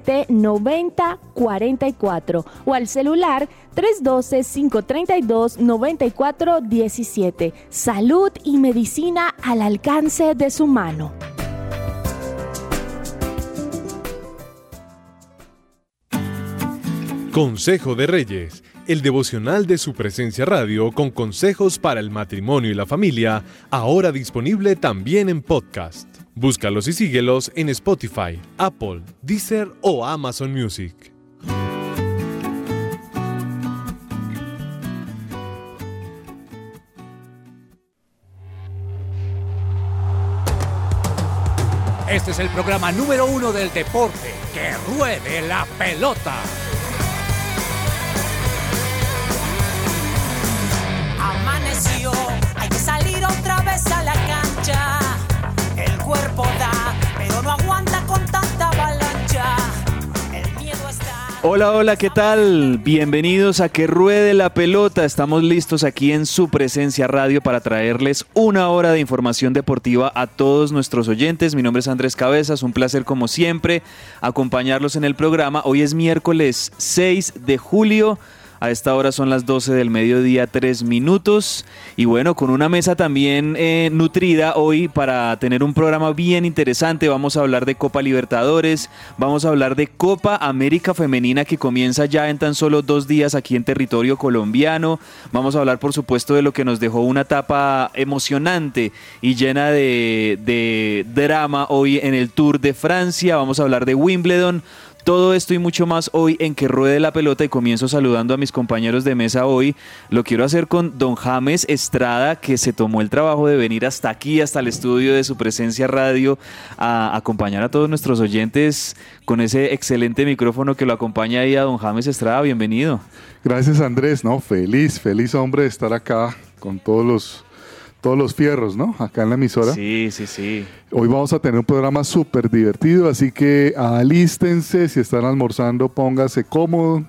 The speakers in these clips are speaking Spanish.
601-337-9044 o al celular 312-532-9417. Salud y medicina al alcance de su mano. Consejo de Reyes, el devocional de su presencia radio con consejos para el matrimonio y la familia, ahora disponible también en podcast. Búscalos y síguelos en Spotify, Apple, Deezer o Amazon Music. Este es el programa número uno del deporte. ¡Que ruede la pelota! Hola, hola, ¿qué tal? Bienvenidos a Que Ruede la Pelota. Estamos listos aquí en su presencia radio para traerles una hora de información deportiva a todos nuestros oyentes. Mi nombre es Andrés Cabezas, un placer como siempre acompañarlos en el programa. Hoy es miércoles 6 de julio. A esta hora son las 12 del mediodía, 3 minutos. Y bueno, con una mesa también eh, nutrida hoy para tener un programa bien interesante. Vamos a hablar de Copa Libertadores, vamos a hablar de Copa América Femenina que comienza ya en tan solo dos días aquí en territorio colombiano. Vamos a hablar, por supuesto, de lo que nos dejó una etapa emocionante y llena de, de drama hoy en el Tour de Francia. Vamos a hablar de Wimbledon. Todo esto y mucho más hoy en que ruede la pelota y comienzo saludando a mis compañeros de mesa hoy. Lo quiero hacer con don James Estrada, que se tomó el trabajo de venir hasta aquí, hasta el estudio de su presencia radio, a acompañar a todos nuestros oyentes con ese excelente micrófono que lo acompaña ahí a don James Estrada. Bienvenido. Gracias Andrés, no, feliz, feliz hombre de estar acá con todos los todos los fierros, ¿no? Acá en la emisora. Sí, sí, sí. Hoy vamos a tener un programa súper divertido, así que alístense, si están almorzando, póngase cómodo,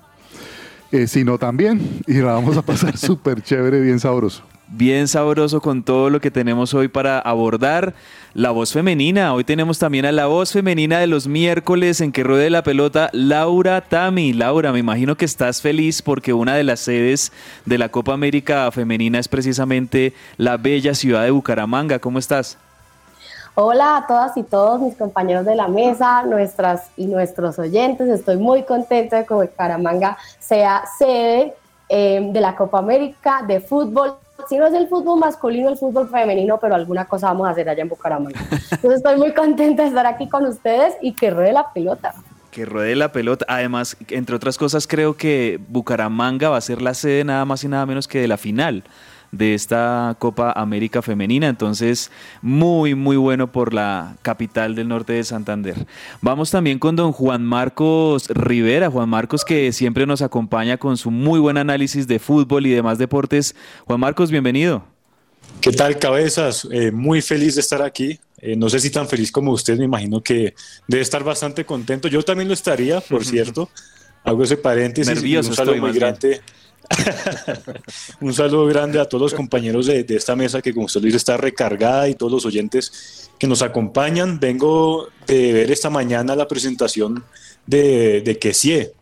eh, si no también, y la vamos a pasar súper chévere, bien sabroso. Bien sabroso con todo lo que tenemos hoy para abordar. La voz femenina. Hoy tenemos también a la voz femenina de los miércoles en que ruede la pelota, Laura Tami. Laura, me imagino que estás feliz porque una de las sedes de la Copa América Femenina es precisamente la bella ciudad de Bucaramanga. ¿Cómo estás? Hola a todas y todos mis compañeros de la mesa, nuestras y nuestros oyentes. Estoy muy contenta de que Bucaramanga sea sede eh, de la Copa América de fútbol si no es el fútbol masculino, el fútbol femenino, pero alguna cosa vamos a hacer allá en Bucaramanga. Entonces estoy muy contenta de estar aquí con ustedes y que ruede la pelota. Que ruede la pelota. Además, entre otras cosas, creo que Bucaramanga va a ser la sede nada más y nada menos que de la final de esta Copa América Femenina. Entonces, muy, muy bueno por la capital del norte de Santander. Vamos también con don Juan Marcos Rivera. Juan Marcos que siempre nos acompaña con su muy buen análisis de fútbol y demás deportes. Juan Marcos, bienvenido. ¿Qué tal, cabezas? Eh, muy feliz de estar aquí Eh, no sé si tan feliz como usted, me imagino que debe estar bastante contento. Yo también lo estaría, por cierto. Hago ese paréntesis. Nervioso un saludo estoy muy más bien. grande. un saludo grande a todos los compañeros de, esta mesa que, como usted lo dice, está recargada y todos los oyentes que nos acompañan. Vengo de ver esta mañana la presentación de, de Kessie,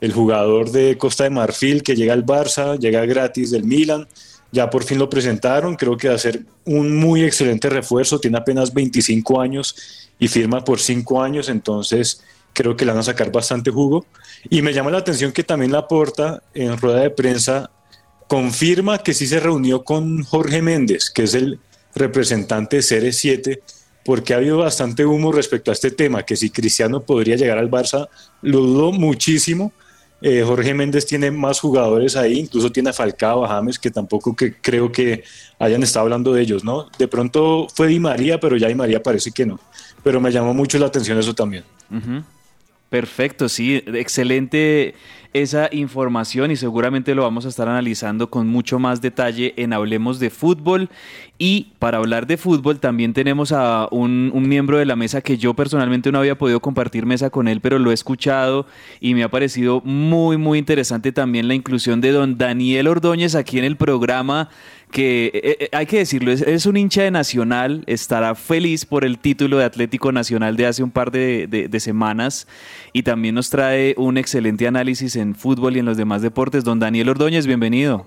el jugador de Costa de Marfil que llega al Barça, llega gratis del Milan. Ya por fin lo presentaron, creo que va a ser un muy excelente refuerzo, tiene apenas 25 años y firma por 5 años, entonces creo que le van a sacar bastante jugo. Y me llama la atención que también Laporta en rueda de prensa confirma que sí se reunió con Jorge Méndez, que es el representante de Ceres 7, porque ha habido bastante humo respecto a este tema, que si Cristiano podría llegar al Barça, lo dudo muchísimo. Eh, Jorge Méndez tiene más jugadores ahí, incluso tiene a Falcao, a James, que tampoco que creo que hayan estado hablando de ellos, ¿no? De pronto fue Di María, pero ya Di María parece que no. Pero me llamó mucho la atención eso también. Ujú. Perfecto, sí, excelente esa información y seguramente lo vamos a estar analizando con mucho más detalle en Hablemos de Fútbol. Y para hablar de fútbol también tenemos a un, miembro de la mesa que yo personalmente no había podido compartir mesa con él, pero lo he escuchado y me ha parecido muy, muy interesante también la inclusión de don Daniel Ordóñez aquí en el programa que eh, eh, hay que decirlo, es, un hincha de Nacional, estará feliz por el título de Atlético Nacional de hace un par de, de- de semanas y también nos trae un excelente análisis en fútbol y en los demás deportes. Don Daniel Ordóñez, bienvenido.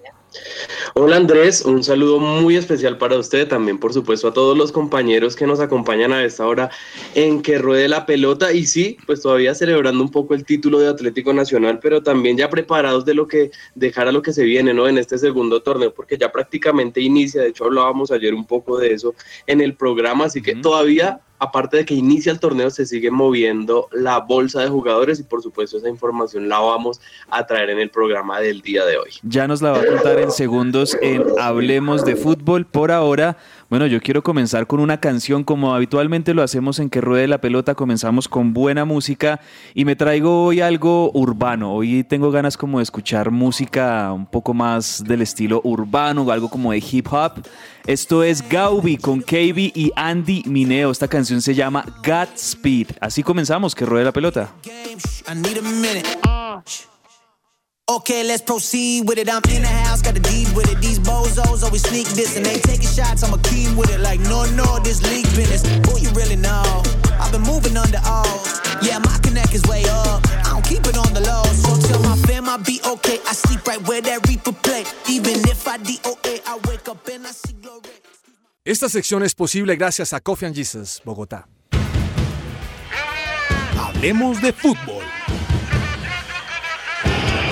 Hola Andrés, un saludo muy especial para usted, también por supuesto a todos los compañeros que nos acompañan a esta hora en que ruede la pelota y sí, pues todavía celebrando un poco el título de Atlético Nacional, pero también ya preparados de lo que dejar a lo que se viene, ¿no? En este segundo torneo, porque ya prácticamente inicia, de hecho hablábamos ayer un poco de eso en el programa, así que todavía aparte de que inicia el torneo, se sigue moviendo la bolsa de jugadores y por supuesto esa información la vamos a traer en el programa del día de hoy. Ya nos la va a contar en segundos en Hablemos de Fútbol. Por ahora, bueno, yo quiero comenzar con una canción como habitualmente lo hacemos en Que Ruede la Pelota. Comenzamos con buena música y me traigo hoy algo urbano. Hoy tengo ganas como de escuchar música un poco más del estilo urbano, algo como de hip hop. Esto es Gaubi con KB y Andy Mineo. Esta canción se llama Godspeed. Así comenzamos, Que Ruede la Pelota. I need a minute. Okay, let's proceed with it. I'm in the house, got the deed with it. These bozos always sneak this and they taking shots. I'm a keen with it, like no, no, this league business. Who you really know? I've been moving under all. Yeah, my connect is way up. I don't keep it on the low, so tell my fam I'll be okay. I sleep right where that Reaper play. Even if I DOA, I wake up and I see glory. Esta sección es posible gracias a Coffee and Jesus, Bogotá. Hablemos de fútbol.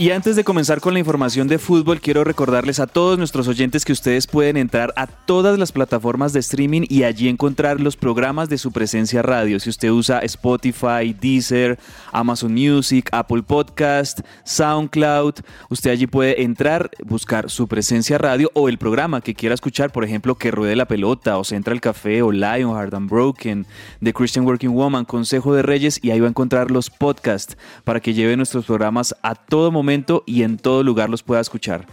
Y antes de comenzar con la información de fútbol, quiero recordarles a todos nuestros oyentes que ustedes pueden entrar a todas las plataformas de streaming y allí encontrar los programas de su presencia radio. Si usted usa Spotify, Deezer, Amazon Music, Apple Podcast, SoundCloud, usted allí puede entrar, buscar su presencia radio o el programa que quiera escuchar, por ejemplo, Que Ruede la Pelota o Central Café o Lionheart and Broken, The Christian Working Woman, Consejo de Reyes y ahí va a encontrar los podcasts para que lleve nuestros programas a todo momento y en todo lugar los pueda escuchar.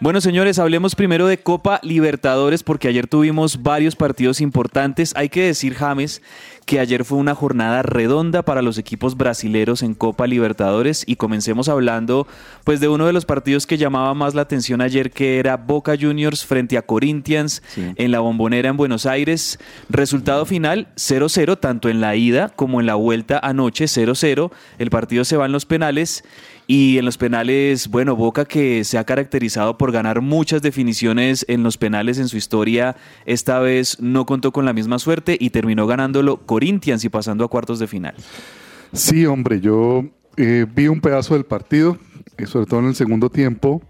Bueno, señores, hablemos primero de Copa Libertadores porque ayer tuvimos varios partidos importantes. Hay que decir, James, que ayer fue una jornada redonda para los equipos brasileros en Copa Libertadores y comencemos hablando pues de uno de los partidos que llamaba más la atención ayer que era Boca Juniors frente a Corinthians en la Bombonera en Buenos Aires. Resultado final 0-0 tanto en la ida como en la vuelta anoche 0-0. El partido se va en los penales y en los penales, bueno, Boca que se ha caracterizado por ganar muchas definiciones en los penales en su historia, esta vez no contó con la misma suerte y terminó ganándolo Corinthians y pasando a cuartos de final. Sí, hombre, yo eh, vi un pedazo del partido, eh, sobre todo en el segundo tiempo,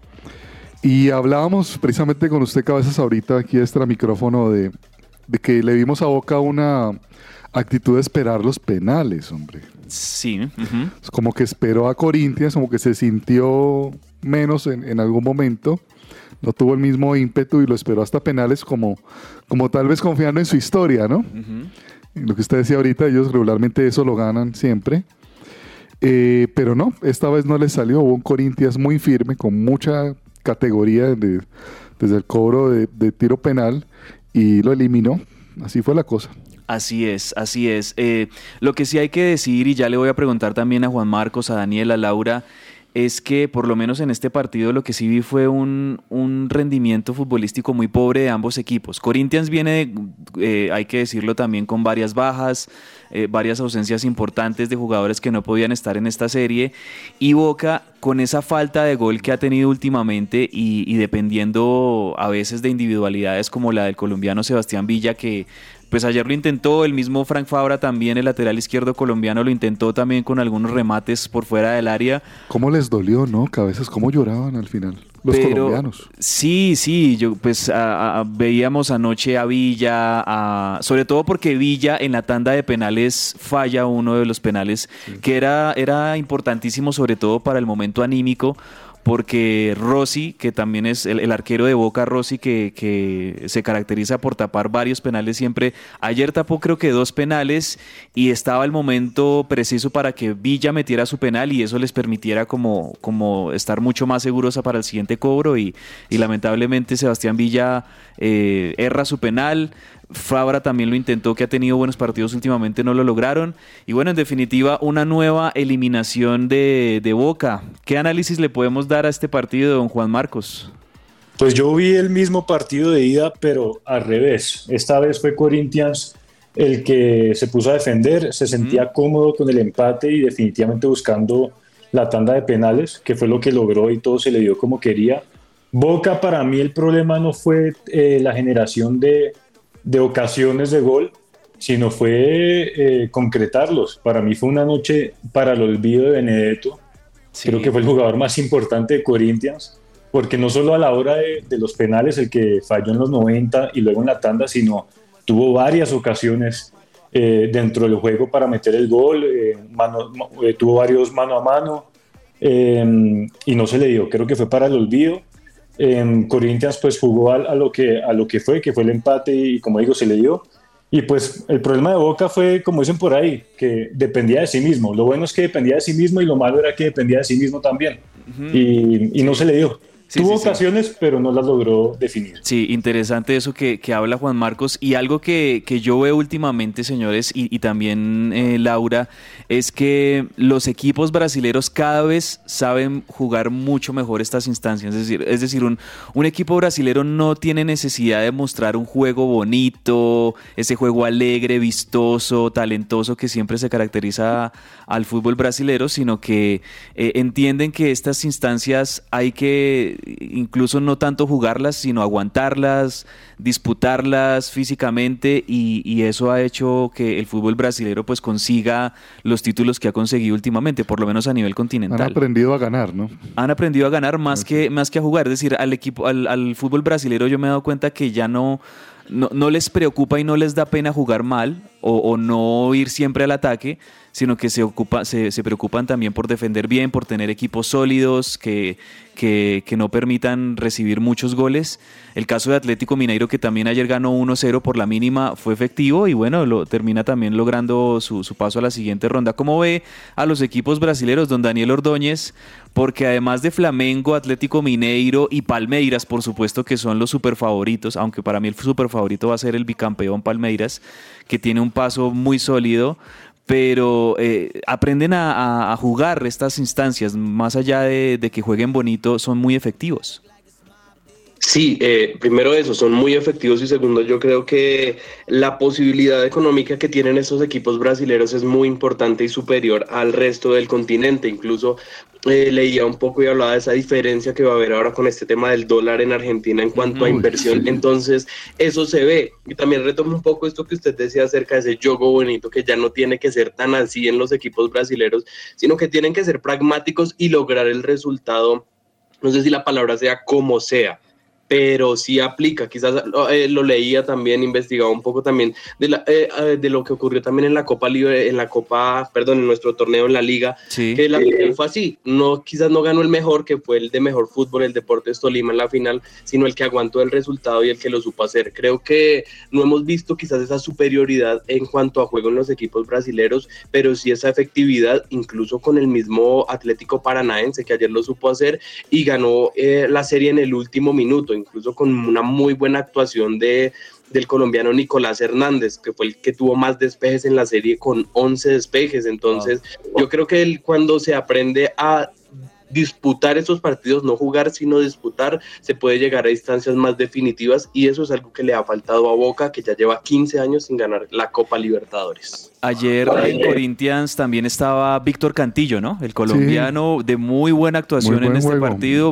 y hablábamos precisamente con usted, Cabezas, ahorita aquí extra micrófono, de, de que le vimos a Boca una actitud de esperar los penales, hombre. Sí. Es como que esperó a Corinthians, como que se sintió menos en, en algún momento, no tuvo el mismo ímpetu y lo esperó hasta penales como, como tal vez confiando en su historia, ¿no? Lo que usted decía ahorita, ellos regularmente eso lo ganan siempre. Eh, pero no, esta vez no le salió. Hubo un Corinthians muy firme, con mucha categoría de- desde el cobro de, de tiro penal y lo eliminó. Así fue la cosa. Así es, así es. Eh, lo que sí hay que decir, y ya le voy a preguntar también a Juan Marcos, a Daniel, a Laura, es que por lo menos en este partido lo que sí vi fue un, rendimiento futbolístico muy pobre de ambos equipos. Corinthians viene, eh, hay que decirlo también, con varias bajas, eh, varias ausencias importantes de jugadores que no podían estar en esta serie, y Boca con esa falta de gol que ha tenido últimamente y dependiendo a veces de individualidades como la del colombiano Sebastián Villa, que pues ayer lo intentó, el mismo Frank Fabra también, el lateral izquierdo colombiano, lo intentó también con algunos remates por fuera del área. ¿Cómo les dolió, no? Cabezas, ¿cómo lloraban al final? Los Pero- colombianos. Sí, sí, yo pues a- a- veíamos anoche a Villa, a- sobre todo porque Villa en la tanda de penales falla uno de los penales que era, era importantísimo sobre todo para el momento anímico porque Rossi, que también es el, arquero de Boca, Rossi, que, que se caracteriza por tapar varios penales siempre, ayer tapó creo que dos penales y estaba el momento preciso para que Villa metiera su penal y eso les permitiera como, como estar mucho más seguros para el siguiente cobro y, y lamentablemente Sebastián Villa eh, erra su penal. Fabra también lo intentó, que ha tenido buenos partidos últimamente, no lo lograron. Y bueno, en definitiva, una nueva eliminación de, de Boca. ¿Qué análisis le podemos dar a este partido, don Juan Marcos? Pues yo vi el mismo partido de ida, pero al revés. Esta vez fue Corinthians el que se puso a defender, se sentía cómodo con el empate y definitivamente buscando la tanda de penales, que fue lo que logró y todo se le dio como quería. Boca, para mí el problema no fue eh, la generación de, de ocasiones de gol, sino fue eh, concretarlos. Para mí fue una noche para el olvido de Benedetto. Creo que fue el jugador más importante de Corinthians, porque no solo a la hora de, de los penales, el que falló en los 90 y luego en la tanda, sino tuvo varias ocasiones eh, dentro del juego para meter el gol, eh, mano- eh, tuvo varios mano a mano y no se le dio. Creo que fue para el olvido. En Corinthians pues jugó a, a lo que, a lo que fue, que fue el empate y como digo, se le dio. Y pues el problema de Boca fue, como dicen por ahí, que dependía de sí mismo. Lo bueno es que dependía de sí mismo y lo malo era que dependía de sí mismo también. y, y no se le dio. Sí, Tuvo sí, sí. ocasiones, pero no las logró definir. Sí, interesante eso que, que habla Juan Marcos. Y algo que, que yo veo últimamente, señores, y, y también eh, Laura, es que los equipos brasileros cada vez saben jugar mucho mejor estas instancias. Es decir, es decir un, un equipo brasilero no tiene necesidad de mostrar un juego bonito, ese juego alegre, vistoso, talentoso que siempre se caracteriza al fútbol brasilero, sino que eh, entienden que estas instancias hay que incluso no tanto jugarlas, sino aguantarlas, disputarlas físicamente y, y eso ha hecho que el fútbol brasilero pues consiga los títulos que ha conseguido últimamente, por lo menos a nivel Han continental. aprendido a ganar, ¿no? Han aprendido a ganar más que, más que a jugar. Es decir, al equipo, al, al fútbol brasilero yo me he dado cuenta que ya no, no, no les preocupa y no les da pena jugar mal o, o no ir siempre al ataque, sino que se, ocupa, se, se preocupan también por defender bien, por tener equipos sólidos que, que, que no permitan recibir muchos goles. El caso de Atlético Mineiro, que también ayer ganó 1-0 por la mínima, fue efectivo y bueno, lo termina también logrando su, paso a la siguiente ronda. ¿Cómo ve a los equipos brasileños, don Daniel Ordóñez? Porque además de Flamengo, Atlético Mineiro y Palmeiras, por supuesto que son los super favoritos, aunque para mí el super favorito va a ser el bicampeón Palmeiras, que tiene un paso muy sólido pero eh, aprenden a, jugar estas instancias, más allá de que jueguen bonito, son muy efectivos. Sí, eh, primero eso, son muy efectivos y segundo, yo creo que la posibilidad económica que tienen estos equipos brasileños es muy importante y superior al resto del continente. Incluso eh, leía un poco y hablaba de esa diferencia que va a haber ahora con este tema del dólar en Argentina en cuanto a inversión. Entonces, eso se ve. Y también retomo un poco esto que usted decía acerca de ese juego bonito, que ya no tiene que ser tan así en los equipos brasileños, sino que tienen que ser pragmáticos y lograr el resultado, no sé si la palabra sea como sea pero sí aplica. Quizás eh, lo leía también, investigaba un poco también de, la, eh, eh, de lo que ocurrió también en la Copa Libre, en la Copa, perdón, en nuestro torneo en la Liga, que la final fue así. No, quizás no ganó el mejor, que fue el de mejor fútbol, el Deportes Tolima en la final, sino el que aguantó el resultado y el que lo supo hacer. Creo que no hemos visto quizás esa superioridad en cuanto a juego en los equipos brasileños, pero sí esa efectividad, incluso con el mismo Atlético Paranaense, que ayer lo supo hacer y ganó la serie en el último minuto incluso con una muy buena actuación de, del colombiano Nicolás Hernández, que fue el que tuvo más despejes en la serie con 11 despejes. Entonces, yo creo que él, cuando se aprende a disputar esos partidos, no jugar, sino disputar, se puede llegar a instancias más definitivas y eso es algo que le ha faltado a Boca, que ya lleva 15 años sin ganar la Copa Libertadores. Ayer en Corinthians también estaba Víctor Cantillo, ¿no? El colombiano de muy buena actuación en este partido,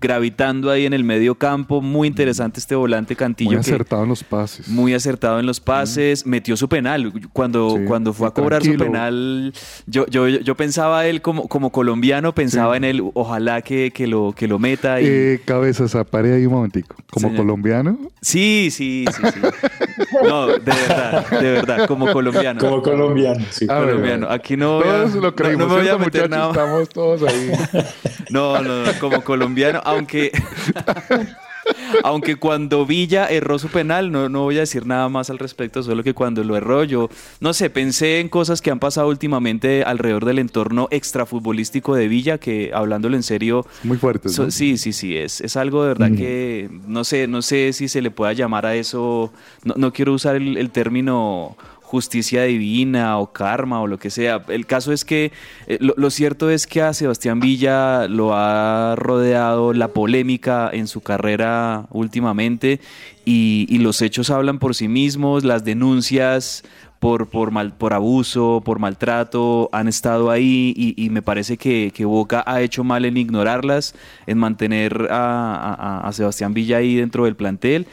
gravitando ahí en el medio campo. Muy interesante este volante Cantillo. Muy acertado en los pases. Muy acertado en los pases. Metió su penal. Cuando, cuando fue a cobrar su penal, yo, yo, yo pensaba él como, como colombiano, pensaba en él, ojalá que, que, lo, que lo meta. Y... Eh, cabezas, apare ahí un momentico. ¿Como colombiano? Sí, sí, sí, sí. No, de verdad, de verdad, como colombiano. Como colombiano, sí. Ah, colombiano. Aquí no voy a, lo creímos, no, me voy a meter nada. Estamos todos ahí. No, no, no, como colombiano, aunque aunque cuando Villa erró su penal, no, no voy a decir nada más al respecto, solo que cuando lo erró yo, no sé, pensé en cosas que han pasado últimamente alrededor del entorno extrafutbolístico de Villa, que hablándolo en serio... Muy fuerte. sí, sí, sí, es, es algo de verdad mm. que no sé, no sé si se le pueda llamar a eso, no, no quiero usar el, el término justicia divina o karma o lo que sea. El caso es que eh, lo, cierto es que a Sebastián Villa lo ha rodeado la polémica en su carrera últimamente y, los hechos hablan por sí mismos, las denuncias por, por, mal, por abuso, por maltrato, han estado ahí y, me parece que, Boca ha hecho mal en ignorarlas, en mantener a, a Sebastián Villa ahí dentro del plantel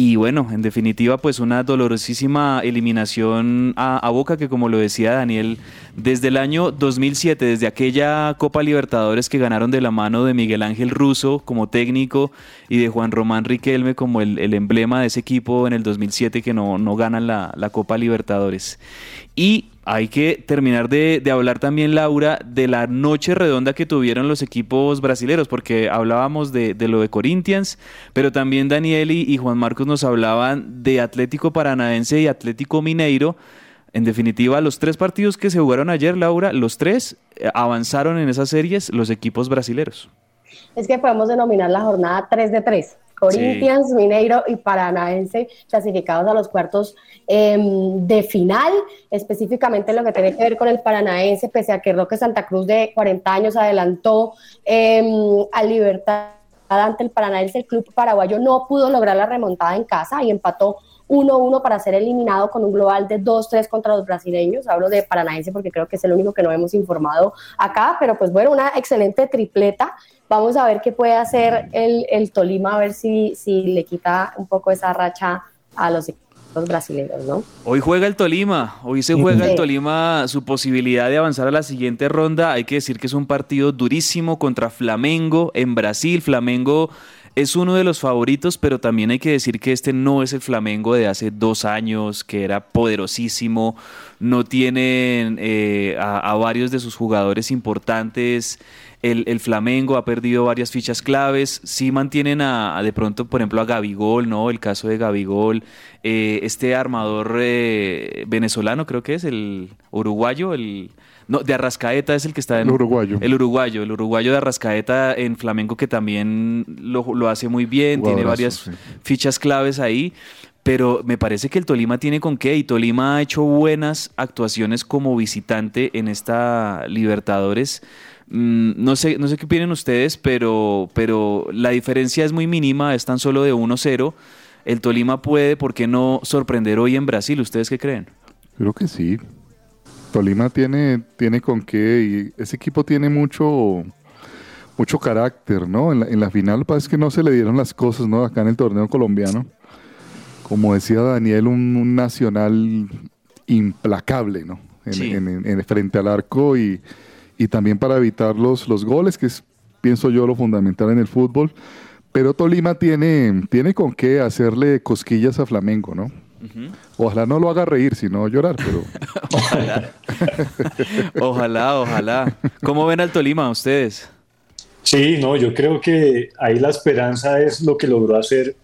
y bueno, en definitiva, pues una dolorosísima eliminación a, Boca que como lo decía Daniel, desde el año 2007, desde aquella Copa Libertadores que ganaron de la mano de Miguel Ángel Russo como técnico y de Juan Román Riquelme como el, emblema de ese equipo en el 2007 que no, no ganan la, la Copa Libertadores. Y hay que terminar de, hablar también, Laura, de la noche redonda que tuvieron los equipos brasileños, porque hablábamos de, lo de Corinthians, pero también Daniel y, Juan Marcos nos hablaban de Atlético Paranaense y Atlético Mineiro. En definitiva, los tres partidos que se jugaron ayer, Laura, los tres eh, avanzaron en esas series los equipos brasileños. Es que podemos denominar la jornada 3 de 3. Corinthians, Mineiro y Paranaense clasificados a los cuartos em, de final, específicamente lo que tiene que ver con el Paranaense, pese a que Roque Santa Cruz de 40 años adelantó eh, a Libertad ante el Paranaense, el club paraguayo no pudo lograr la remontada en casa y empató 1-1 para ser eliminado con un global de 2-3 contra los brasileños. Hablo de Paranaense porque creo que es el único que no hemos informado acá, pero pues bueno, una excelente tripleta Vamos a ver qué puede hacer el, el Tolima, a ver si, si le quita un poco esa racha a los equipos brasileños, ¿no? Hoy juega el Tolima, hoy se juega el Tolima su posibilidad de avanzar a la siguiente ronda. Hay que decir que es un partido durísimo contra Flamengo en Brasil. Flamengo es uno de los favoritos, pero también hay que decir que este no es el Flamengo de hace dos años, que era poderosísimo. No tienen eh, a, varios de sus jugadores importantes. El, Flamengo ha perdido varias fichas claves. Sí mantienen a, de pronto, por ejemplo, a Gabigol, ¿no? El caso de Gabigol. Eh, este armador eh, venezolano, creo que es el uruguayo, el no, de Arrascaeta es el que está en... El uruguayo. El uruguayo, el uruguayo de Arrascaeta en Flamengo que también lo, hace muy bien, tiene varias fichas claves ahí. Pero me parece que el Tolima tiene con qué y Tolima ha hecho buenas actuaciones como visitante en esta Libertadores. Mm, no sé, no sé qué opinan ustedes, pero, pero la diferencia es muy mínima, es tan solo de 1-0. El Tolima puede, ¿por qué no sorprender hoy en Brasil? ¿Ustedes qué creen? Creo que sí. Tolima tiene, tiene con qué y ese equipo tiene mucho, mucho carácter, ¿no? En la, en la final parece que no se le dieron las cosas, ¿no? Acá en el torneo colombiano. Como decía Daniel, un, nacional implacable, ¿no? En, frente al arco y, y, también para evitar los, los goles, que es, pienso yo, lo fundamental en el fútbol. Pero Tolima tiene, tiene con qué hacerle cosquillas a Flamengo, ¿no? Ojalá no lo haga reír, sino llorar, pero... ojalá. ojalá, ojalá. ¿Cómo ven al Tolima ustedes? Sí, no, yo creo que ahí la esperanza es lo que logró hacer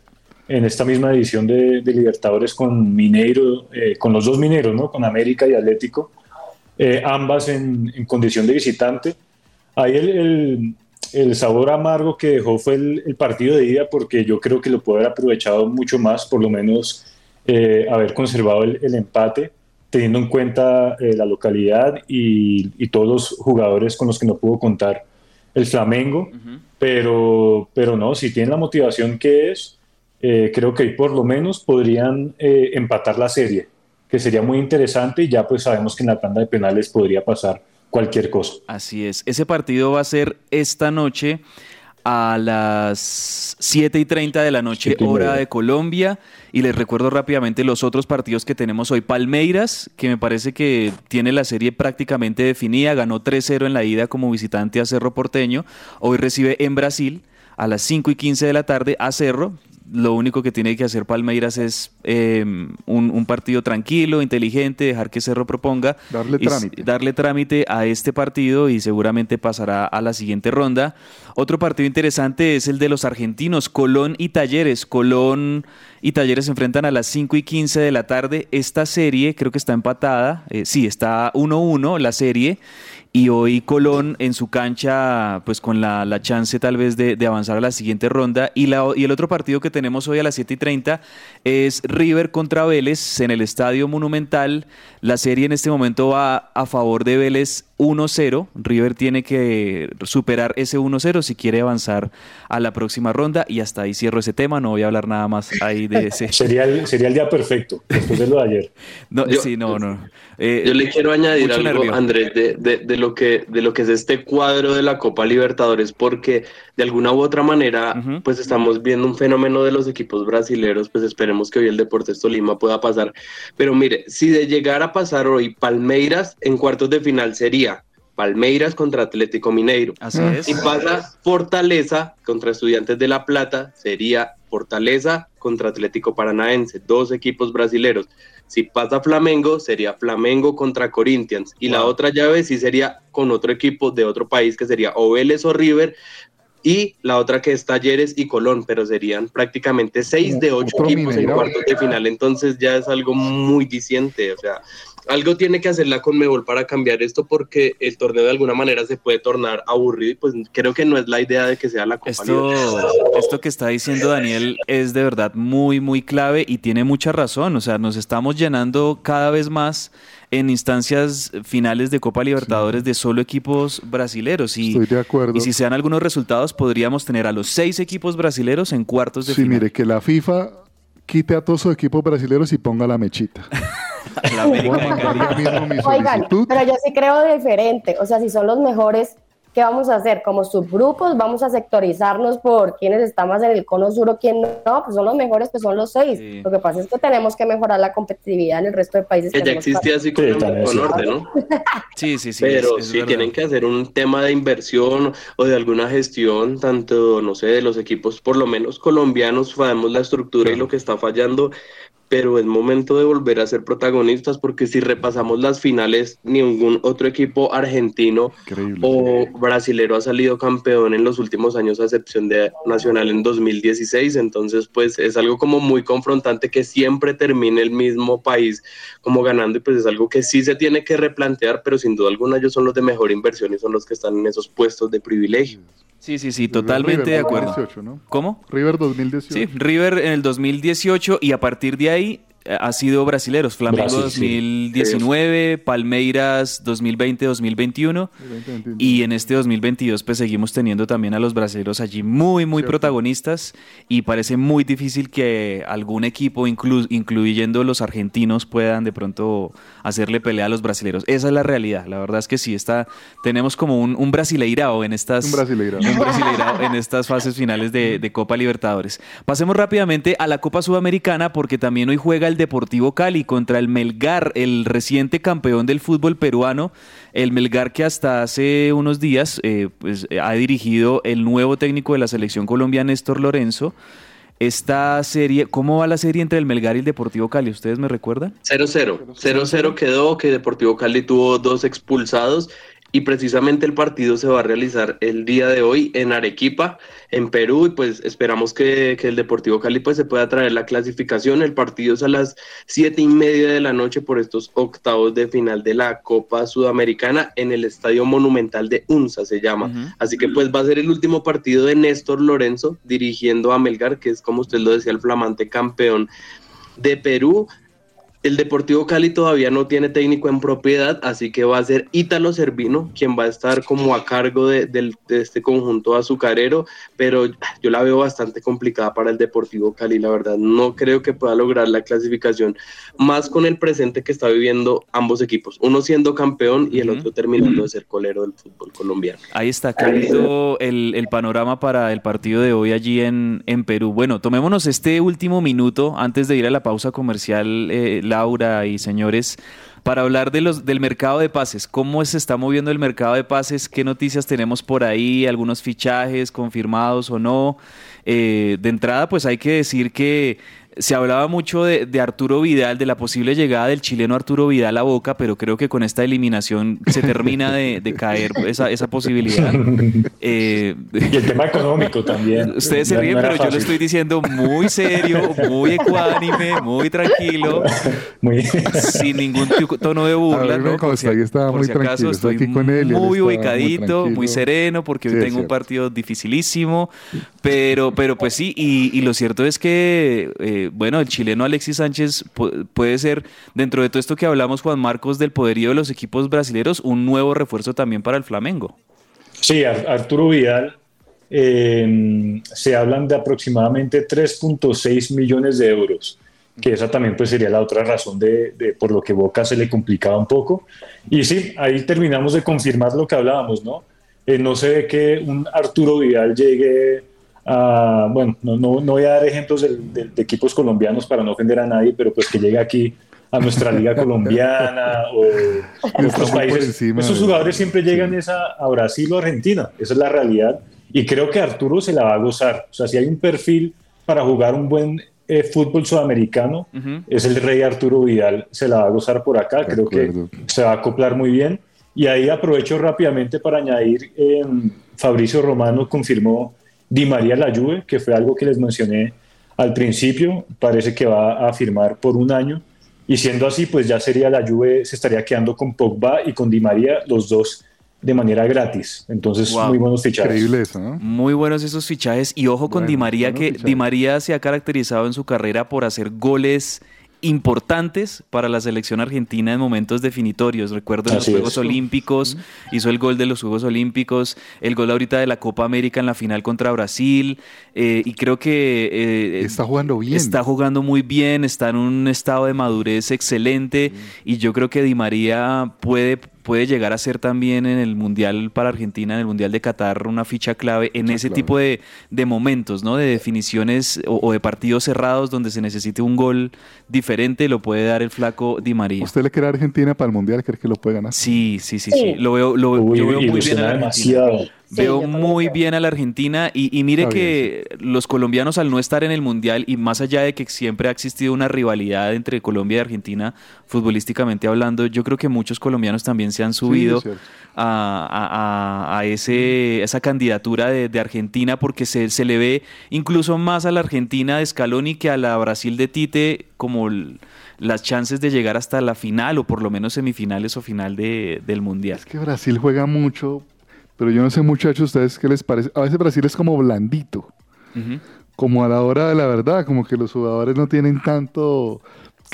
en esta misma edición de, Libertadores con Mineiro, eh, con los dos mineros, ¿no? Con América y Atlético, eh, ambas en, condición de visitante. Ahí el, el, sabor amargo que dejó fue el, partido de ida, porque yo creo que lo puede haber aprovechado mucho más, por lo menos eh, haber conservado el, empate, teniendo en cuenta la localidad y, y, todos los jugadores con los que no pudo contar el Flamengo. pero, pero no, si tiene la motivación que es eh, creo que por lo menos podrían eh, empatar la serie, que sería muy interesante y ya pues sabemos que en la tanda de penales podría pasar cualquier cosa. Así es, ese partido va a ser esta noche a las 7 y 30 de la noche, hora de Colombia. Y les recuerdo rápidamente los otros partidos que tenemos hoy. Palmeiras, que me parece que tiene la serie prácticamente definida, ganó 3-0 en la ida como visitante a Cerro Porteño. Hoy recibe en Brasil a las 5 y 15 de la tarde a Cerro lo único que tiene que hacer Palmeiras es em, un, partido tranquilo, inteligente, dejar que Cerro proponga. Darle trámite. Darle trámite a este partido y seguramente pasará a la siguiente ronda. Otro partido interesante es el de los argentinos, Colón y Talleres. Colón y Talleres se enfrentan a las 5 y 15 de la tarde. Esta serie creo que está empatada. Eh, sí, está 1-1 la serie y hoy Colón en su cancha, pues con la, la chance tal vez de, de, avanzar a la siguiente ronda. Y, la, y el otro partido que tenemos hoy a las 7 y 30 es River contra Vélez en el Estadio Monumental. La serie en este momento va a favor de Vélez 1-0. River tiene que superar ese 1-0 si quiere avanzar a la próxima ronda. Y hasta ahí cierro ese tema. No voy a hablar nada más ahí de ese. sería, el, sería el día perfecto, después de lo de ayer. No, sí, no, no. Eh, yo le quiero añadir algo, Andrés, de, de, de, lo que, de lo que es este cuadro de la Copa Libertadores, porque de alguna u otra manera, pues estamos viendo un fenómeno de los equipos brasileños. Pues esperemos que hoy el Deportes Tolima pueda pasar. Pero mire, si de llegar a pasar hoy Palmeiras en cuartos de final sería Palmeiras contra Atlético Mineiro. Así es. Y pasa Fortaleza contra Estudiantes de La Plata, sería Fortaleza contra Atlético Paranaense, dos equipos brasileros. Si pasa Flamengo, sería Flamengo contra Corinthians. Y la otra llave sí sería con otro equipo de otro país, que sería o Vélez o River. Y la otra que es Talleres y Colón, pero serían prácticamente seis de ocho equipos en cuartos de final. Entonces ya es algo muy diciente. O sea, algo tiene que hacer la Conmebol para cambiar esto porque el torneo de alguna manera se puede tornar aburrido y pues creo que no es la idea de que sea la Copa esto, esto que está diciendo Daniel es de verdad muy muy clave y tiene mucha razón, o sea, nos estamos llenando cada vez más en instancias finales de Copa Libertadores de solo equipos brasileros. Y, Estoy de acuerdo. Y si se dan algunos resultados, podríamos tener a los seis equipos brasileros en cuartos de sí, final. Sí, mire, que la FIFA quite a todos sus equipos brasileños y ponga la mechita. Oigan, pero yo sí creo diferente. O sea, si son los mejores, ¿qué vamos a hacer? Como subgrupos, vamos a sectorizarnos por quiénes están más en el cono sur o quién no. Pues son los mejores, pues son los seis. Lo que pasa es que tenemos que mejorar la competitividad en el resto de países. Que, ya existía así como el norte, ¿no? sí, sí, sí. Pero si tienen que hacer un tema de inversión o de alguna gestión, tanto, no sé, de los equipos, por lo menos colombianos, sabemos la estructura y lo que está fallando pero es momento de volver a ser protagonistas porque si repasamos las finales, ningún otro equipo argentino o brasilero ha salido campeón en los últimos años a excepción de Nacional en 2016, entonces pues es algo como muy confrontante que siempre termine el mismo país como ganando y pues es algo que sí se tiene que replantear, pero sin duda alguna ellos son los de mejor inversión y son los que están en esos puestos de privilegio. Sí, sí, sí, totalmente de acuerdo. ¿Cómo? River 2018. Sí, River en el 2018 y a partir de ahí ha sido brasileros. Flamengo 2019, Palmeiras 2020-2021 y en este 2022 pues seguimos teniendo también a los brasileros allí muy muy protagonistas y parece muy difícil que algún equipo incluyendo los argentinos puedan de pronto hacerle pelea a los brasileros. Esa es la realidad. La verdad es que sí está tenemos como un, un brasileirao en estas un en estas fases finales de, de Copa Libertadores. Pasemos rápidamente a la Copa Sudamericana porque también hoy juega el Deportivo Cali contra el Melgar, el reciente campeón del fútbol peruano. El Melgar que hasta hace unos días eh, pues, ha dirigido el nuevo técnico de la selección colombiana, Néstor Lorenzo. Esta serie, ¿cómo va la serie entre el Melgar y el Deportivo Cali? ¿Ustedes me recuerdan? 0-0. 0-0 quedó, que Deportivo Cali tuvo dos expulsados y precisamente el partido se va a realizar el día de hoy en Arequipa, en Perú, y pues esperamos que, que, el Deportivo Cali pues se pueda traer la clasificación. El partido es a las siete y media de la noche por estos octavos de final de la Copa Sudamericana en el Estadio Monumental de UNSA se llama. Uh -huh. Así que pues va a ser el último partido de Néstor Lorenzo dirigiendo a Melgar, que es como usted lo decía, el flamante campeón de Perú. El Deportivo Cali todavía no tiene técnico en propiedad, así que va a ser Ítalo Servino quien va a estar como a cargo de, de, de, este conjunto azucarero, pero yo la veo bastante complicada para el Deportivo Cali, la verdad. No creo que pueda lograr la clasificación, más con el presente que está viviendo ambos equipos, uno siendo campeón y el otro terminando de ser colero del fútbol colombiano. Ahí está clarito el, el, panorama para el partido de hoy allí en, en, Perú. Bueno, tomémonos este último minuto antes de ir a la pausa comercial. Eh, Laura y señores, para hablar de los, del mercado de pases. ¿Cómo se está moviendo el mercado de pases? ¿Qué noticias tenemos por ahí? ¿Algunos fichajes confirmados o no? Eh, de entrada, pues hay que decir que se hablaba mucho de, de, Arturo Vidal, de la posible llegada del chileno Arturo Vidal a Boca, pero creo que con esta eliminación se termina de, de caer esa, esa posibilidad. Eh, y el tema económico también. Ustedes se ríen, no pero fácil. yo lo estoy diciendo muy serio, muy ecuánime, muy tranquilo, muy... sin ningún tono de burla. ¿no? Por si, estaba por si acaso, estoy con él, muy ubicadito, muy, muy, sereno, porque hoy sí, tengo un partido dificilísimo, pero, pero pues sí, y, y lo cierto es que... Eh, bueno, el chileno Alexis Sánchez puede ser, dentro de todo esto que hablamos, Juan Marcos, del poderío de los equipos brasileños, un nuevo refuerzo también para el Flamengo. Sí, Arturo Vidal, eh, se hablan de aproximadamente 3.6 millones de euros, que esa también pues sería la otra razón de, por lo que Boca se le complicaba un poco. Y sí, ahí terminamos de confirmar lo que hablábamos, ¿no? Eh, no se ve que un Arturo Vidal llegue Uh, bueno, no, no, no, voy a dar ejemplos de, de, de, equipos colombianos para no ofender a nadie, pero pues que llegue aquí a nuestra liga colombiana o a otros países. Esos jugadores siempre llegan es a, a, Brasil o Argentina, esa es la realidad. Y creo que Arturo se la va a gozar. O sea, si hay un perfil para jugar un buen eh, fútbol sudamericano, uh -huh. es el rey Arturo Vidal, se la va a gozar por acá, de creo acuerdo. que se va a acoplar muy bien. Y ahí aprovecho rápidamente para añadir, eh, Fabricio Romano confirmó Di María la Juve, que fue algo que les mencioné al principio, parece que va a firmar por un año. Y siendo así, pues ya sería la Juve, se estaría quedando con Pogba y con Di María, los dos de manera gratis. Entonces, wow. muy buenos fichajes. Increíble eso, ¿no? Muy buenos esos fichajes. Y ojo con bueno, Di María, que fichajes. Di María se ha caracterizado en su carrera por hacer goles importantes para la selección argentina en momentos definitorios. Recuerdo en los Juegos es. Olímpicos, hizo el gol de los Juegos Olímpicos, el gol ahorita de la Copa América en la final contra Brasil, eh, y creo que... Eh, está jugando bien. Está jugando muy bien, está en un estado de madurez excelente, mm. y yo creo que Di María puede puede llegar a ser también en el Mundial para Argentina, en el Mundial de Qatar, una ficha clave en ese clave. tipo de, de, momentos, ¿no? De definiciones o, o, de partidos cerrados donde se necesite un gol diferente, lo puede dar el flaco Di María. ¿Usted le quiere a Argentina para el Mundial? ¿Cree que lo puede ganar? Sí, sí, sí, sí. sí. Lo veo, lo, Uy, yo veo muy bien a la Argentina. Sí, Veo muy bien a la Argentina y, y mire que los colombianos al no estar en el Mundial y más allá de que siempre ha existido una rivalidad entre Colombia y Argentina, futbolísticamente hablando, yo creo que muchos colombianos también se han subido sí, a, a, a, ese, esa candidatura de, de Argentina porque se, se, le ve incluso más a la Argentina de Scaloni que a la Brasil de Tite como... El, las chances de llegar hasta la final o por lo menos semifinales o final de, del Mundial. Es que Brasil juega mucho, pero yo no sé, muchachos, ¿ustedes qué les parece? A veces Brasil es como blandito. Uh -huh. Como a la hora de la verdad, como que los jugadores no tienen tanto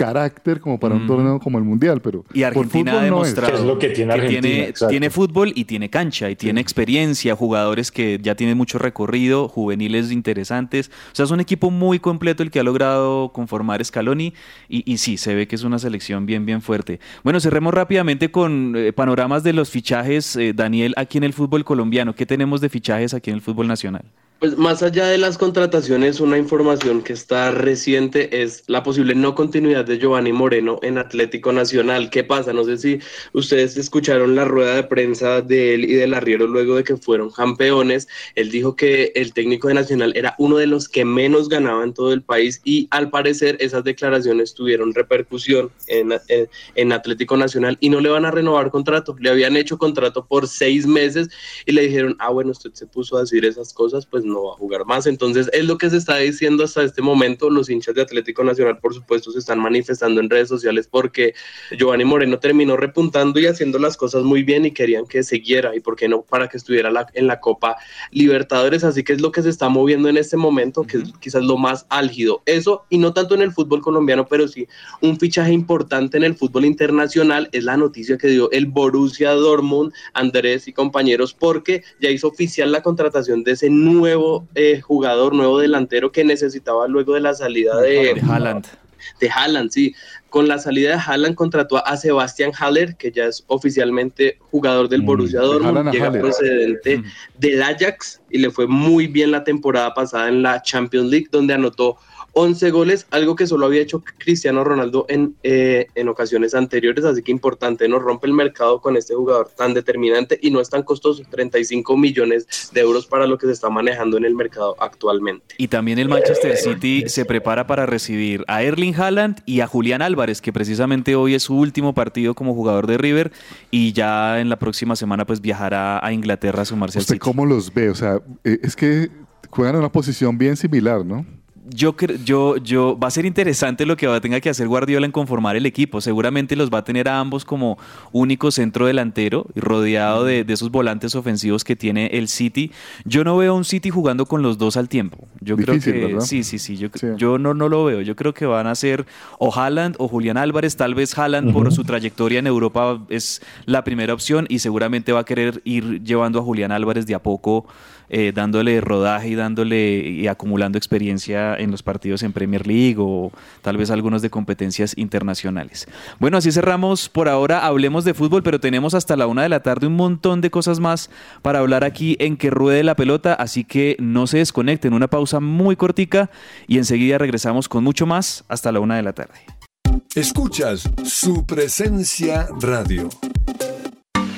carácter como para un mm. torneo como el mundial, pero y Argentina ha demostrado no es. es. lo que tiene que tiene, tiene, fútbol y tiene cancha y tiene experiencia, jugadores que ya tienen mucho recorrido, juveniles interesantes, o sea es un equipo muy completo el que ha logrado conformar Scaloni y, y sí se ve que es una selección bien bien fuerte. Bueno cerremos rápidamente con eh, panoramas de los fichajes, eh, Daniel, aquí en el fútbol colombiano, ¿qué tenemos de fichajes aquí en el fútbol nacional? Pues más allá de las contrataciones, una información que está reciente es la posible no continuidad de Giovanni Moreno en Atlético Nacional. ¿Qué pasa? No sé si ustedes escucharon la rueda de prensa de él y del arriero luego de que fueron campeones. Él dijo que el técnico de Nacional era uno de los que menos ganaba en todo el país y al parecer esas declaraciones tuvieron repercusión en, en, en Atlético Nacional y no le van a renovar contrato. Le habían hecho contrato por seis meses y le dijeron, ah, bueno, usted se puso a decir esas cosas, pues no va a jugar más. Entonces, es lo que se está diciendo hasta este momento. Los hinchas de Atlético Nacional, por supuesto, se están manifestando en redes sociales porque Giovanni Moreno terminó repuntando y haciendo las cosas muy bien y querían que siguiera y por qué no para que estuviera la, en la Copa Libertadores. Así que es lo que se está moviendo en este momento, que es quizás lo más álgido. Eso, y no tanto en el fútbol colombiano, pero sí un fichaje importante en el fútbol internacional es la noticia que dio el Borussia Dortmund, Andrés y compañeros, porque ya hizo oficial la contratación de ese nuevo eh, jugador, nuevo delantero que necesitaba luego de la salida de, De Haaland. de Haaland, sí. Con la salida de Haaland contrató a Sebastián Haller, que ya es oficialmente jugador del Borussia Dortmund, llega Haller. procedente del Ajax y le fue muy bien la temporada pasada en la Champions League, donde anotó 11 goles, algo que solo había hecho Cristiano Ronaldo en, eh, en ocasiones anteriores, así que importante, nos rompe el mercado con este jugador tan determinante y no es tan costoso, 35 millones de euros para lo que se está manejando en el mercado actualmente. Y también el Manchester City se prepara para recibir a Erling Haaland y a Julián Álvarez, que precisamente hoy es su último partido como jugador de River y ya en la próxima semana pues viajará a Inglaterra a sumarse al ¿Usted City. cómo los ve? O sea, eh, es que juegan en una posición bien similar, ¿no? Yo, yo, yo, va a ser interesante lo que va a tenga que hacer Guardiola en conformar el equipo. Seguramente los va a tener a ambos como único centro delantero, y rodeado de, de esos volantes ofensivos que tiene el City. Yo no veo a un City jugando con los dos al tiempo. Yo Difícil, creo que ¿verdad? sí, sí, sí. Yo, yo no, no lo veo. Yo creo que van a ser o Haaland o Julián Álvarez. Tal vez Haaland por su trayectoria en Europa es la primera opción y seguramente va a querer ir llevando a Julián Álvarez de a poco eh, dándole rodaje y dándole y acumulando experiencia en los partidos en Premier League o tal vez algunos de competencias internacionales. Bueno, así cerramos por ahora. Hablemos de fútbol, pero tenemos hasta la una de la tarde un montón de cosas más para hablar aquí en que ruede la pelota, así que no se desconecten. Una pausa muy cortica y enseguida regresamos con mucho más hasta la una de la tarde. Escuchas su presencia radio.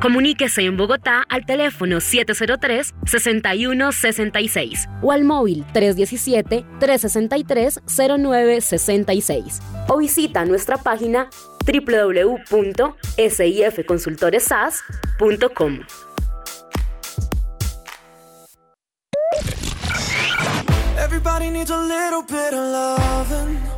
Comuníquese en Bogotá al teléfono 703-6166 o al móvil 317-363-0966 o visita nuestra página www.sifconsultoresas.com. Everybody needs a little bit of loving.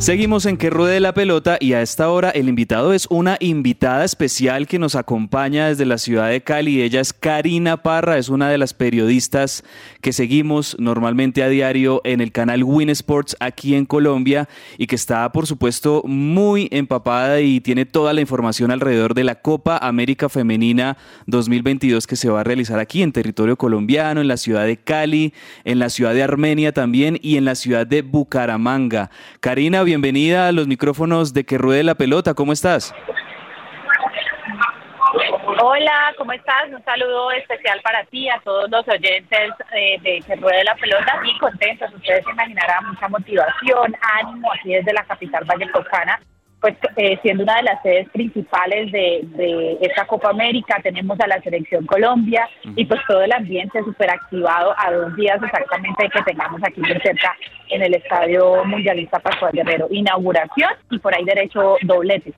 Seguimos en Que Ruede la Pelota y a esta hora el invitado es una invitada especial que nos acompaña desde la ciudad de Cali. Ella es Karina Parra, es una de las periodistas que seguimos normalmente a diario en el canal Win Sports aquí en Colombia y que está por supuesto muy empapada y tiene toda la información alrededor de la Copa América Femenina 2022 que se va a realizar aquí en territorio colombiano, en la ciudad de Cali, en la ciudad de Armenia también y en la ciudad de Bucaramanga. Karina, bienvenida a los micrófonos de Que Ruede la Pelota. ¿Cómo estás? Hola, ¿cómo estás? Un saludo especial para ti, a todos los oyentes eh, de Que Ruede la Pelota. Y contentos, ustedes se imaginarán, mucha motivación, ánimo aquí desde la capital vallecocana pues eh, siendo una de las sedes principales de, de, esta Copa América, tenemos a la Selección Colombia y pues todo el ambiente súper activado a dos días exactamente que tengamos aquí muy cerca en el Estadio Mundialista Pascual Guerrero. Inauguración y por ahí derecho doblete.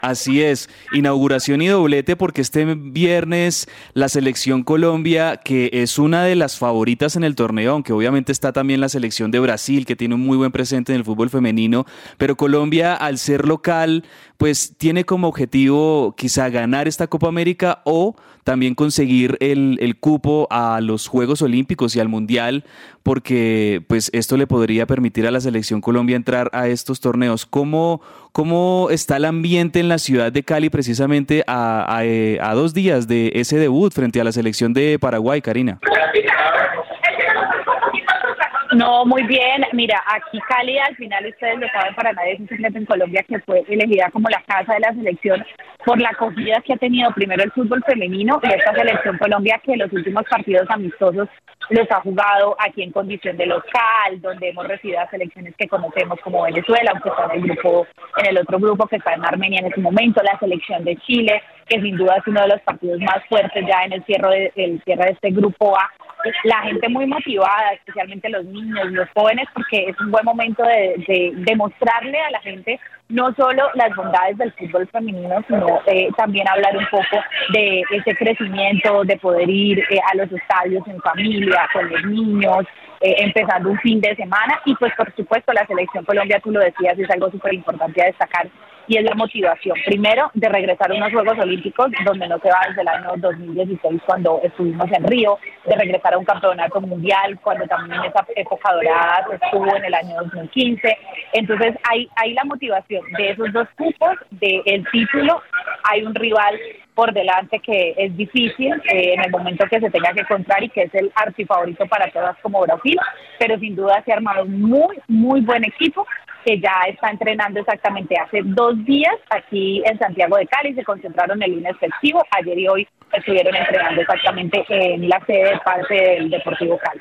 Así es, inauguración y doblete porque este viernes la selección Colombia, que es una de las favoritas en el torneo, aunque obviamente está también la selección de Brasil, que tiene un muy buen presente en el fútbol femenino, pero Colombia al ser local, pues tiene como objetivo quizá ganar esta Copa América o también conseguir el, el cupo a los Juegos Olímpicos y al Mundial, porque pues esto le podría permitir a la selección Colombia entrar a estos torneos. ¿Cómo, cómo está el ambiente en la ciudad de Cali precisamente a, a, eh, a dos días de ese debut frente a la selección de Paraguay, Karina? No, muy bien. Mira, aquí Cali, al final ustedes lo saben, para nadie es un secreto en Colombia que fue elegida como la casa de la selección por la acogida que ha tenido primero el fútbol femenino y esta selección Colombia que los últimos partidos amistosos los ha jugado aquí en condición de local, donde hemos recibido a selecciones que conocemos como Venezuela, aunque está en el grupo, en el otro grupo que está en Armenia en este momento, la selección de Chile, que sin duda es uno de los partidos más fuertes ya en el cierre de, cierre de este grupo A. La gente muy motivada, especialmente los niños, los jóvenes, porque es un buen momento de, demostrarle a la gente no solo las bondades del fútbol femenino, sino eh, también hablar un poco de ese crecimiento, de poder ir eh, a los estadios en familia, con los niños, eh, empezando un fin de semana. Y pues por supuesto la selección Colombia, tú lo decías, es algo súper importante a destacar y es la motivación. Primero, de regresar a unos Juegos Olímpicos, donde no se va desde el año 2016 cuando estuvimos en Río, de regresar a un campeonato mundial cuando también esa época dorada estuvo en el año 2015. Entonces hay, hay la motivación de esos dos cupos, del título, hay un rival por delante que es difícil eh, en el momento que se tenga que encontrar y que es el archifavorito para todas como Brasil, pero sin duda se ha armado un muy, muy buen equipo que ya está entrenando exactamente hace dos días aquí en Santiago de Cali, se concentraron en el lunes festivo, ayer y hoy estuvieron entrenando exactamente en la sede de parte del Deportivo Cali.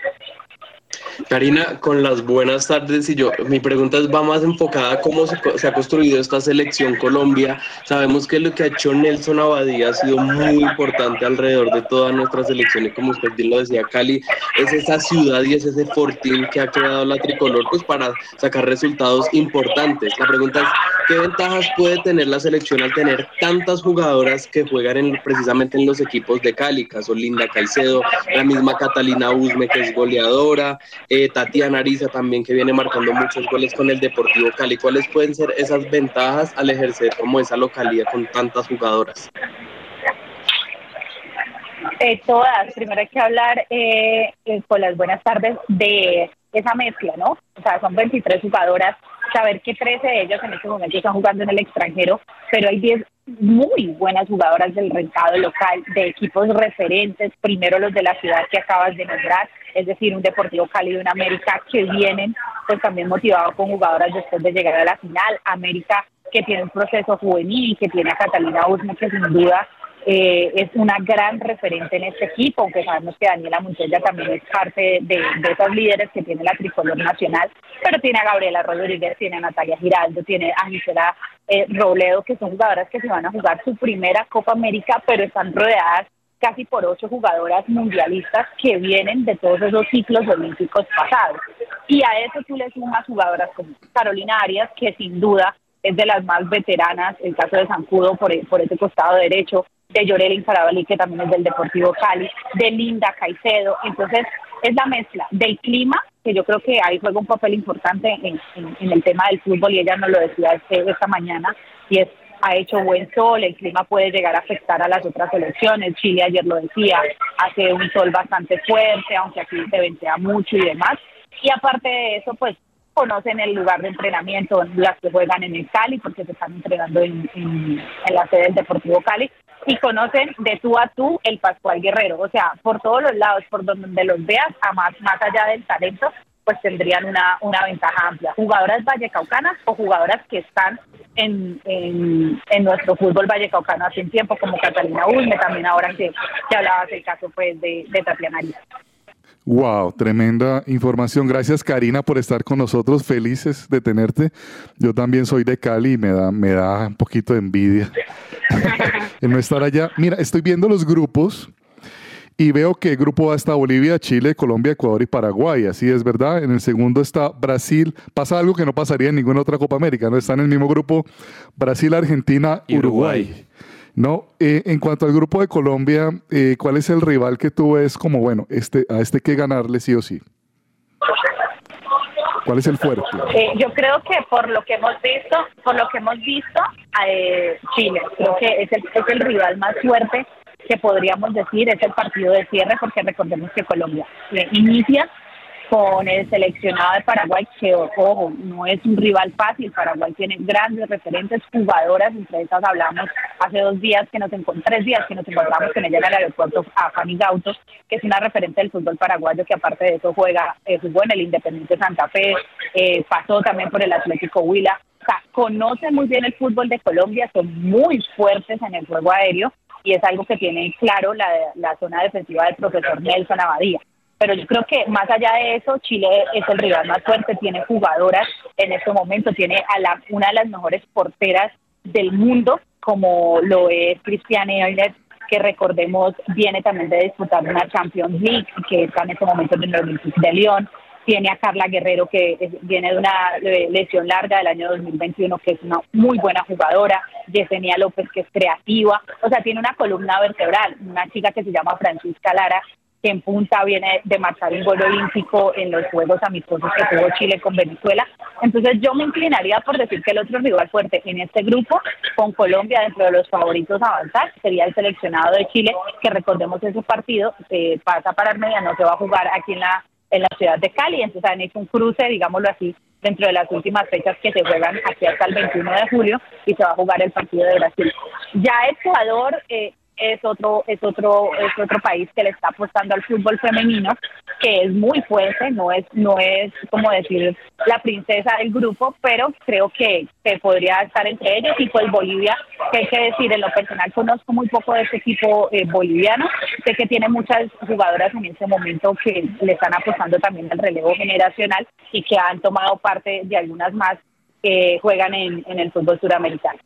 Karina, con las buenas tardes y yo, mi pregunta va más enfocada a cómo se, ha construido esta selección Colombia. Sabemos que lo que ha hecho Nelson Abadía ha sido muy importante alrededor de todas nuestras selecciones, como usted bien lo decía, Cali, es esa ciudad y es ese fortín que ha creado la tricolor pues para sacar resultados importantes. La pregunta es, ¿qué ventajas puede tener la selección al tener tantas jugadoras que juegan en, precisamente en los equipos de Cali? Caso Linda Caicedo, la misma Catalina Usme que es goleadora, eh, Tatiana Ariza también que viene marcando muchos goles con el Deportivo Cali. ¿Cuáles pueden ser esas ventajas al ejercer como esa localidad con tantas jugadoras? Eh, todas. Primero hay que hablar eh, eh, con las buenas tardes de esa mezcla, ¿no? O sea, son 23 jugadoras. Saber que 13 de ellas en este momento están jugando en el extranjero, pero hay 10 muy buenas jugadoras del mercado local, de equipos referentes, primero los de la ciudad que acabas de nombrar, es decir, un Deportivo Cali de una América que vienen pues también motivados con jugadoras después de llegar a la final, América que tiene un proceso juvenil, que tiene a Catalina Usme que sin duda eh, es una gran referente en este equipo, aunque sabemos que Daniela Montella también es parte de, de, esos líderes que tiene la tricolor nacional, pero tiene a Gabriela Rodríguez, tiene a Natalia Giraldo, tiene a Gisela eh, Robledo, que son jugadoras que se van a jugar su primera Copa América, pero están rodeadas casi por ocho jugadoras mundialistas que vienen de todos esos ciclos olímpicos pasados. Y a eso tú le sumas jugadoras como Carolina Arias, que sin duda es de las más veteranas, el caso de Zancudo por, por ese costado derecho, de Llorelin Farabalí, que también es del Deportivo Cali, de Linda Caicedo. Entonces, es la mezcla del clima, que yo creo que ahí juega un papel importante en, el tema del fútbol y ella nos lo decía este, esta mañana y es ha hecho buen sol, el clima puede llegar a afectar a las otras selecciones, Chile ayer lo decía, hace un sol bastante fuerte, aunque aquí se ventea mucho y demás, y aparte de eso, pues conocen el lugar de entrenamiento, las que juegan en el Cali, porque se están entrenando en, la sede del Deportivo Cali, y conocen de tú a tú el Pascual Guerrero, o sea, por todos los lados, por donde los veas, a más, más allá del talento, pues tendrían una, una ventaja amplia. Jugadoras vallecaucanas o jugadoras que están en, en, nuestro fútbol vallecaucano hace un tiempo, como Catalina Ulme, también ahora que, que hablabas del caso pues, de, de Tatiana Arias. Wow, tremenda información. Gracias Karina por estar con nosotros. Felices de tenerte. Yo también soy de Cali y me da, me da un poquito de envidia el no estar allá. Mira, estoy viendo los grupos y veo que el grupo A está Bolivia, Chile, Colombia, Ecuador y Paraguay. Así es, ¿verdad? En el segundo está Brasil. Pasa algo que no pasaría en ninguna otra Copa América, ¿no? Está en el mismo grupo Brasil, Argentina, Uruguay. No, eh, en cuanto al grupo de Colombia, eh, ¿cuál es el rival que tú ves como, bueno, este, a este que ganarle sí o sí? ¿Cuál es el fuerte? Eh, yo creo que por lo que hemos visto, por lo que hemos visto, Chile, creo que es el, es el rival más fuerte que podríamos decir es el partido de cierre, porque recordemos que Colombia inicia con el seleccionado de Paraguay, que ojo, no es un rival fácil. Paraguay tiene grandes referentes, jugadoras, entre esas hablamos hace dos días que nos encontramos, tres días que nos encontramos con ella en el aeropuerto a Fanny Gautos, que es una referente del fútbol paraguayo que aparte de eso juega, eh, jugó en el Independiente Santa Fe, eh, pasó también por el Atlético Huila. O sea, conocen muy bien el fútbol de Colombia, son muy fuertes en el juego aéreo y es algo que tiene claro la, la zona defensiva del profesor Nelson Abadía. Pero yo creo que más allá de eso, Chile es el rival más fuerte, tiene jugadoras en este momento, tiene a la, una de las mejores porteras del mundo, como lo es Cristiane Euler, que recordemos viene también de disputar una Champions League, que está en este momento en el Olympique de Lyon tiene a Carla Guerrero, que viene de una lesión larga del año 2021, que es una muy buena jugadora. Yesenia López, que es creativa. O sea, tiene una columna vertebral. Una chica que se llama Francisca Lara, que en punta viene de marchar un gol olímpico en los Juegos Amistosos que tuvo Chile con Venezuela. Entonces yo me inclinaría por decir que el otro rival fuerte en este grupo, con Colombia dentro de los favoritos a avanzar, sería el seleccionado de Chile, que recordemos ese partido se pasa para Armenia, se va a jugar aquí en la en la ciudad de Cali. Entonces han hecho un cruce, digámoslo así, dentro de las últimas fechas que se juegan aquí hasta el 21 de julio y se va a jugar el partido de Brasil. Ya Ecuador eh, es otro es otro es otro país que le está apostando al fútbol femenino que es muy fuerte no es no es como decir la princesa del grupo pero creo que, que podría estar entre ellos. Y pues Bolivia que hay que decir en lo personal conozco muy poco de este equipo eh, boliviano. Sé que tiene muchas jugadoras en este momento que le están apostando también al relevo generacional y que han tomado parte de algunas más que juegan en, en el fútbol suramericano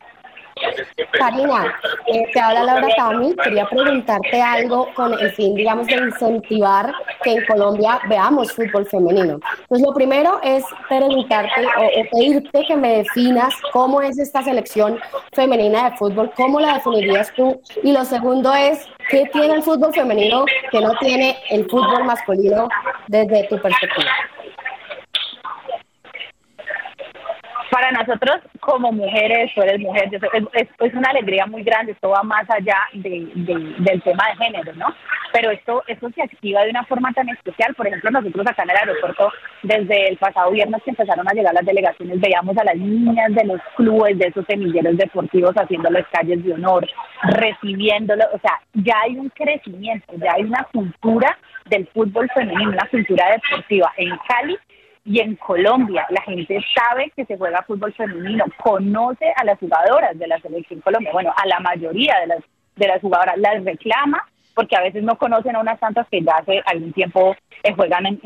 Karina, eh, te habla Laura Cami. Quería preguntarte algo con el fin, digamos, de incentivar que en Colombia veamos fútbol femenino. Pues lo primero es preguntarte o, pedirte que me definas cómo es esta selección femenina de fútbol, cómo la definirías tú. Y lo segundo es, ¿qué tiene el fútbol femenino que no tiene el fútbol masculino desde tu perspectiva? Para nosotros como mujeres, tú eres mujer, es, una alegría muy grande, esto va más allá de, del tema de género, ¿no? Pero esto, esto se activa de una forma tan especial, por ejemplo, nosotros acá en el aeropuerto, desde el pasado viernes que empezaron a llegar las delegaciones, veíamos a las niñas de los clubes, de esos semilleros deportivos haciendo las calles de honor, recibiéndolo, o sea, ya hay un crecimiento, ya hay una cultura del fútbol femenino, una cultura deportiva en Cali y en Colombia la gente sabe que se juega fútbol femenino, conoce a las jugadoras de la selección Colombia, bueno, a la mayoría de las de las jugadoras las reclama porque a veces no conocen a unas tantas que ya hace algún tiempo eh, juegan en,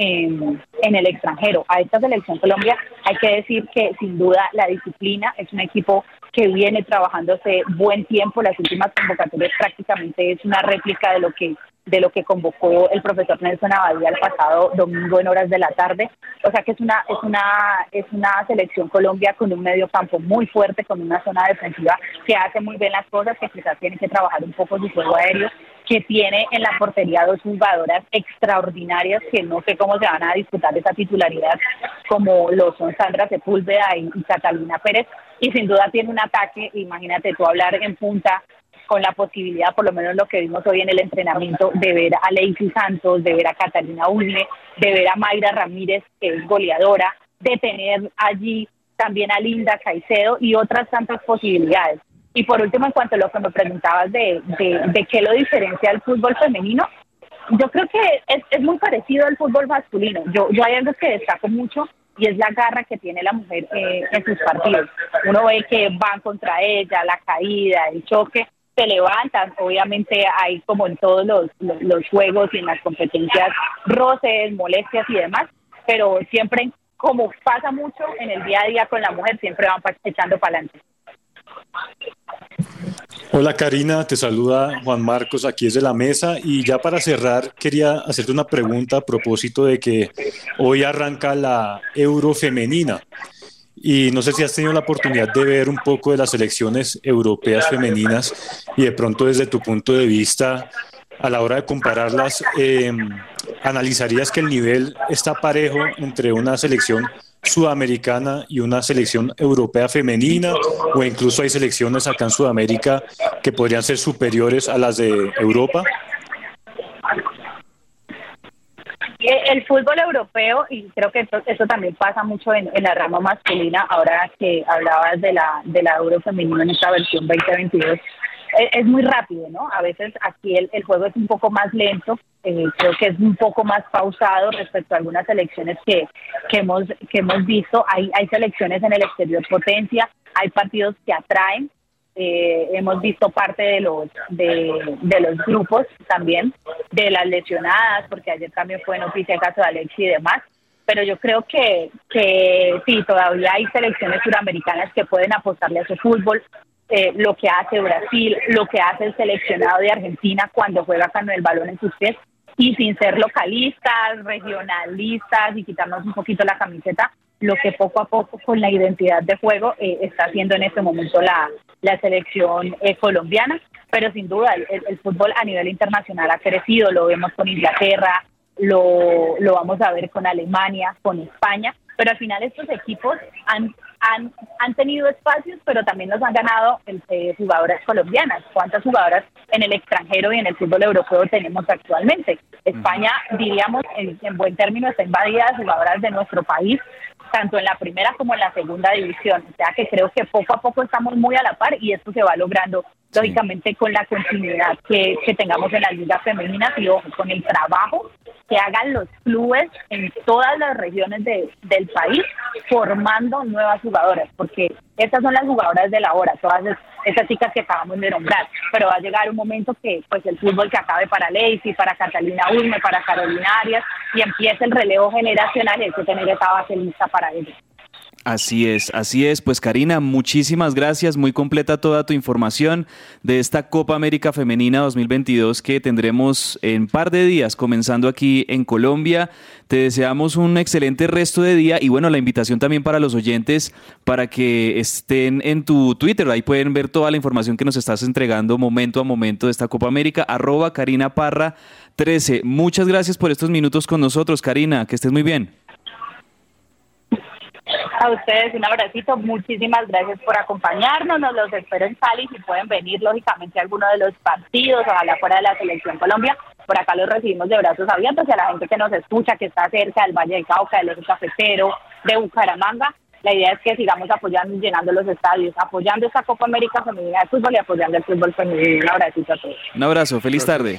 en, el extranjero. A esta selección Colombia hay que decir que sin duda la disciplina es un equipo que viene trabajándose buen tiempo. Las últimas convocatorias prácticamente es una réplica de lo que de lo que convocó el profesor Nelson Abadía el pasado domingo en horas de la tarde. O sea que es una, es una, es una selección Colombia con un medio campo muy fuerte, con una zona defensiva que hace muy bien las cosas, que quizás tiene que trabajar un poco su juego aéreo. que tiene en la portería dos jugadoras extraordinarias que no sé cómo se van a disputar esa titularidad, como lo son Sandra Sepúlveda y, Catalina Pérez, y sin duda tiene un ataque, imagínate tú hablar en punta con la posibilidad, por lo menos lo que vimos hoy en el entrenamiento, de ver a Lacey Santos, de ver a Catalina Ulme, de ver a Mayra Ramírez, que es goleadora, de tener allí también a Linda Caicedo y otras tantas posibilidades. Y por último, en cuanto a lo que me preguntabas de, de, de qué lo diferencia el fútbol femenino, yo creo que es, es muy parecido al fútbol masculino. Yo, yo hay algo que destaco mucho y es la garra que tiene la mujer eh, en sus partidos. Uno ve que van contra ella, la caída, el choque, se levantan. Obviamente hay como en todos los, juegos y en las competencias roces, molestias y demás, pero siempre, como pasa mucho en el día a día con la mujer, siempre van echando para adelante. Hola Karina, te saluda Juan Marcos aquí desde la mesa y ya para cerrar quería hacerte una pregunta a propósito de que hoy arranca la Euro femenina y no sé si has tenido la oportunidad de ver un poco de las selecciones europeas femeninas y de pronto desde tu punto de vista a la hora de compararlas eh, analizarías que el nivel está parejo entre una selección sudamericana y una selección europea femenina o incluso hay selecciones acá en Sudamérica que podrían ser superiores a las de Europa? Eh, El fútbol europeo, y creo que esto, eso también pasa mucho en, en la rama masculina, ahora que hablabas de la, de la Euro femenina en esta versión 2022, es, es muy rápido, ¿no? A veces aquí el, el juego es un poco más lento, eh, creo que es un poco más pausado respecto a algunas selecciones que, que, hemos, que hemos visto. Hay, hay selecciones en el exterior potencia, hay partidos que atraen, eh, hemos visto parte de los de, de los grupos también de las lesionadas porque ayer también fue noticia el caso de Alexi y demás pero yo creo que que sí todavía hay selecciones suramericanas que pueden apostarle a ese fútbol eh, lo que hace Brasil lo que hace el seleccionado de Argentina cuando juega con el balón en sus pies y sin ser localistas regionalistas y quitarnos un poquito la camiseta lo que poco a poco con la identidad de juego eh, está haciendo en este momento la, la selección eh, colombiana, pero sin duda el, el, fútbol a nivel internacional ha crecido, lo vemos con Inglaterra, lo, lo vamos a ver con Alemania, con España, pero al final estos equipos han, han, han tenido espacios, pero también los han ganado eh, jugadoras colombianas. ¿Cuántas jugadoras en el extranjero y en el fútbol europeo tenemos actualmente? España, diríamos, en, en buen término, está invadida de jugadoras de nuestro país, tanto en la primera como en la segunda división. O sea que creo que poco a poco estamos muy a la par y esto se va logrando, lógicamente, con la continuidad que, que tengamos en las ligas femeninas y ojo, con el trabajo que hagan los clubes en todas las regiones de, del país formando nuevas jugadoras, porque estas son las jugadoras de la hora, todas es- esas chicas que acabamos de nombrar, pero va a llegar un momento que pues el fútbol que acabe para Lacey, para Catalina Ulme, para Carolina Arias y empiece el relevo generacional y hay que tener esa base lista para ello. Así es, así es. Pues Karina, muchísimas gracias. Muy completa toda tu información de esta Copa América Femenina 2022 que tendremos en par de días comenzando aquí en Colombia. Te deseamos un excelente resto de día y bueno, la invitación también para los oyentes para que estén en tu Twitter. Ahí pueden ver toda la información que nos estás entregando momento a momento de esta Copa América. Arroba Karina Parra 13. Muchas gracias por estos minutos con nosotros, Karina. Que estés muy bien. A ustedes un abracito, muchísimas gracias por acompañarnos, nos los espero en Cali, si pueden venir lógicamente a alguno de los partidos, ojalá fuera de la Selección Colombia, por acá los recibimos de brazos abiertos y a la gente que nos escucha, que está cerca del Valle del Cauca, del Eje Cafetero, de Bucaramanga, la idea es que sigamos apoyando y llenando los estadios, apoyando esta Copa América Femenina de Fútbol y apoyando el fútbol femenino. Un abracito a todos. Un abrazo, feliz tarde.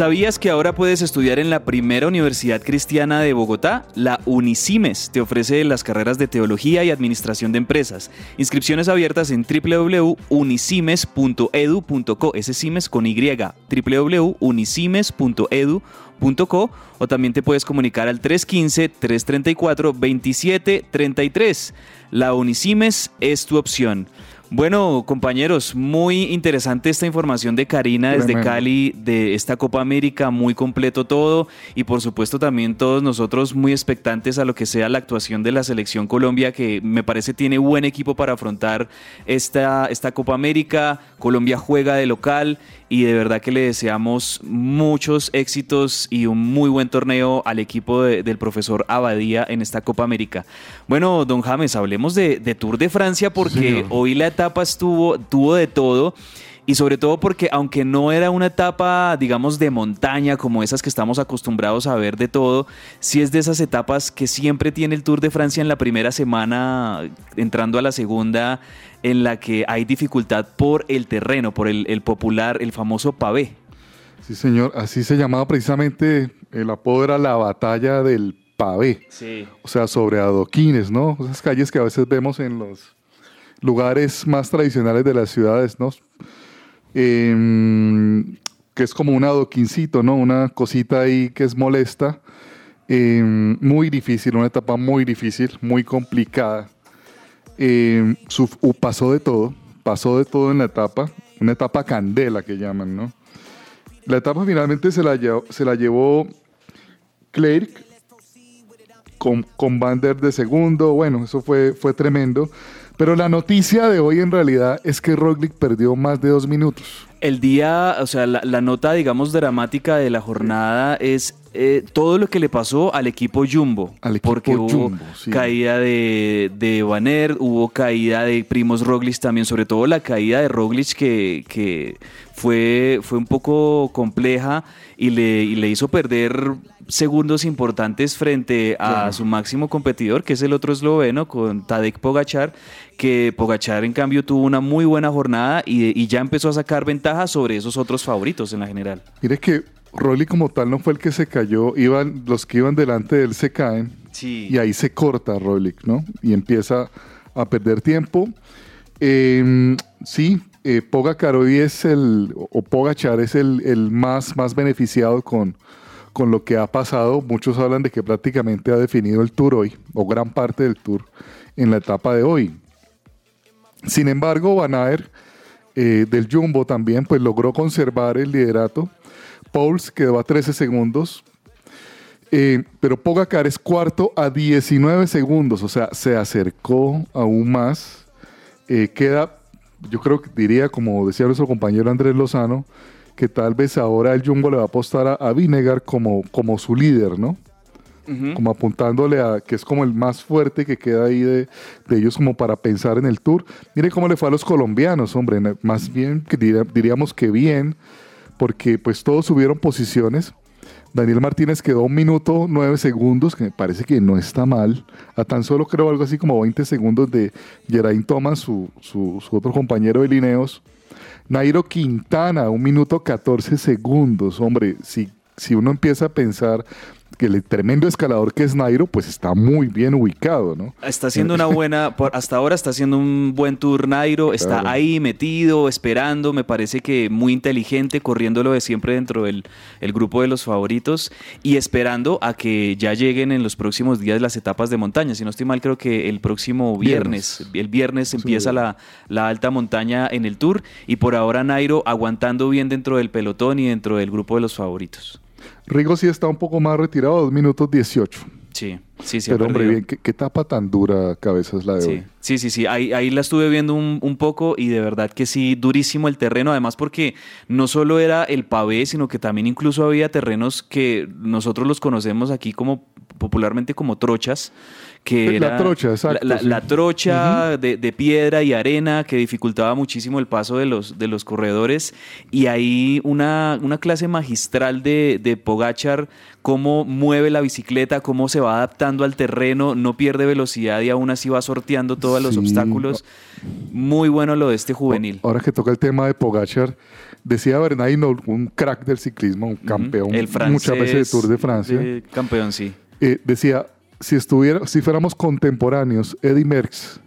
¿Sabías que ahora puedes estudiar en la primera universidad cristiana de Bogotá? La Unicimes te ofrece las carreras de Teología y Administración de Empresas. Inscripciones abiertas en www.unicimes.edu.co. Ese Cimes con Y. o también te puedes comunicar al 315-334-2733. La Unicimes es tu opción. Bueno, compañeros, muy interesante esta información de Karina desde Tremendo. Cali, de esta Copa América, muy completo todo y por supuesto también todos nosotros muy expectantes a lo que sea la actuación de la selección Colombia, que me parece tiene buen equipo para afrontar esta, esta Copa América. Colombia juega de local y de verdad que le deseamos muchos éxitos y un muy buen torneo al equipo de- del profesor Abadía en esta Copa América. Bueno, don James, hablemos de, de Tour de Francia porque hoy la etapa estuvo, tuvo de todo. Y sobre todo porque aunque no era una etapa, digamos, de montaña como esas que estamos acostumbrados a ver de todo, sí es de esas etapas que siempre tiene el Tour de Francia en la primera semana, entrando a la segunda, en la que hay dificultad por el terreno, por el, el popular, el famoso pavé. Sí, señor, así se llamaba precisamente, el apodo era la batalla del pavé. Sí. O sea, sobre adoquines, ¿no? Esas calles que a veces vemos en los lugares más tradicionales de las ciudades, ¿no? Em, que es como un adoquincito, ¿no? Una cosita ahí que es molesta. Em, muy difícil, una etapa muy difícil, muy complicada. Em, su- pasó de todo, pasó de todo en la etapa, una etapa candela que llaman, ¿no? La etapa finalmente se la se la llevó Clerc con, con Van der de segundo. Bueno, eso fue, fue tremendo. Pero la noticia de hoy en realidad es que Roglic perdió más de dos minutos. El día, o sea, la, la nota, digamos, dramática de la jornada es eh, todo lo que le pasó al equipo Jumbo. porque hubo Jumbo, sí. caída de, de Banner, hubo caída de Primos Roglic también, sobre todo la caída de Roglic que, que fue, fue un poco compleja y le, y le hizo perder segundos importantes frente a Claro. su máximo competidor, que es el otro esloveno, con Tadej Pogachar, que Pogachar en cambio tuvo una muy buena jornada y, y ya empezó a sacar ventaja sobre esos otros favoritos en la general. Mire que Roglic como tal no fue el que se cayó, iban, los que iban delante de él se caen Sí. y ahí se corta Roglic, ¿no? Y empieza a perder tiempo. Eh, sí, eh, Pogacar hoy es el, o Pogachar es el, el más, más beneficiado con, con lo que ha pasado. Muchos hablan de que prácticamente ha definido el Tour hoy, o gran parte del Tour en la etapa de hoy. Sin embargo, Van Aert eh, del Jumbo también, pues logró conservar el liderato. Pauls quedó a 13 segundos. Eh, pero Pogacar es cuarto a 19 segundos, o sea, se acercó aún más. Eh, queda, yo creo que diría, como decía nuestro compañero Andrés Lozano, que tal vez ahora el Jumbo le va a apostar a, a Vinegar como, como su líder, ¿no? Como apuntándole a que es como el más fuerte que queda ahí de, ellos como para pensar en el tour. Mire cómo le fue a los colombianos, hombre, más bien diríamos que bien, porque pues todos subieron posiciones. Daniel Martínez quedó un minuto nueve segundos, que me parece que no está mal, a tan solo creo algo así como 20 segundos de Geraint Thomas, su, su- su otro compañero de Lineos. Nairo Quintana, un minuto 14 segundos. Hombre, si, si uno empieza a pensar que el tremendo escalador que es Nairo, pues está muy bien ubicado, ¿no? Está haciendo una buena, por- hasta ahora está haciendo un buen tour Nairo, está Claro. ahí metido, esperando, me parece que muy inteligente, corriendo lo de siempre dentro del el grupo de los favoritos y esperando a que ya lleguen en los próximos días las etapas de montaña. Si no estoy mal, creo que el próximo viernes, el viernes empieza la, la alta montaña en el tour y por ahora Nairo aguantando bien dentro del pelotón y dentro del grupo de los favoritos. Rigo sí está un poco más retirado, 2 minutos 18. Sí, sí, sí. Pero hombre, bien, ¿qué, qué tapa tan dura cabezas la de hoy? Sí, sí, sí, sí. Ahí, ahí la estuve viendo un, un poco y de verdad que sí, durísimo el terreno. Además porque no solo era el pavé, sino que también incluso había terrenos que nosotros los conocemos aquí como popularmente como trochas. Que La trocha, exacto, La, la- sí. la trocha de, de piedra y arena que dificultaba muchísimo el paso de los, de los corredores. Y ahí una, una clase magistral de, de Pogachar, cómo mueve la bicicleta, cómo se va adaptando al terreno, no pierde velocidad y aún así va sorteando todos los obstáculos. Muy bueno lo de este juvenil. Ahora que toca el tema de Pogachar, Decía Bernard Hinault, un crack del ciclismo, un campeón El francés muchas veces de Tour de Francia. campeón, sí. Eh, decía, si estuviera, si fuéramos contemporáneos, Eddie Merckx,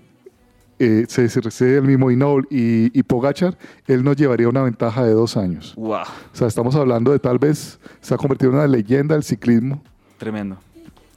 eh, se se- se- el mismo Hinault y, y Pogachar, él nos llevaría una ventaja de dos años. Wow, O sea, estamos hablando de tal vez se ha convertido en una leyenda del ciclismo tremendo.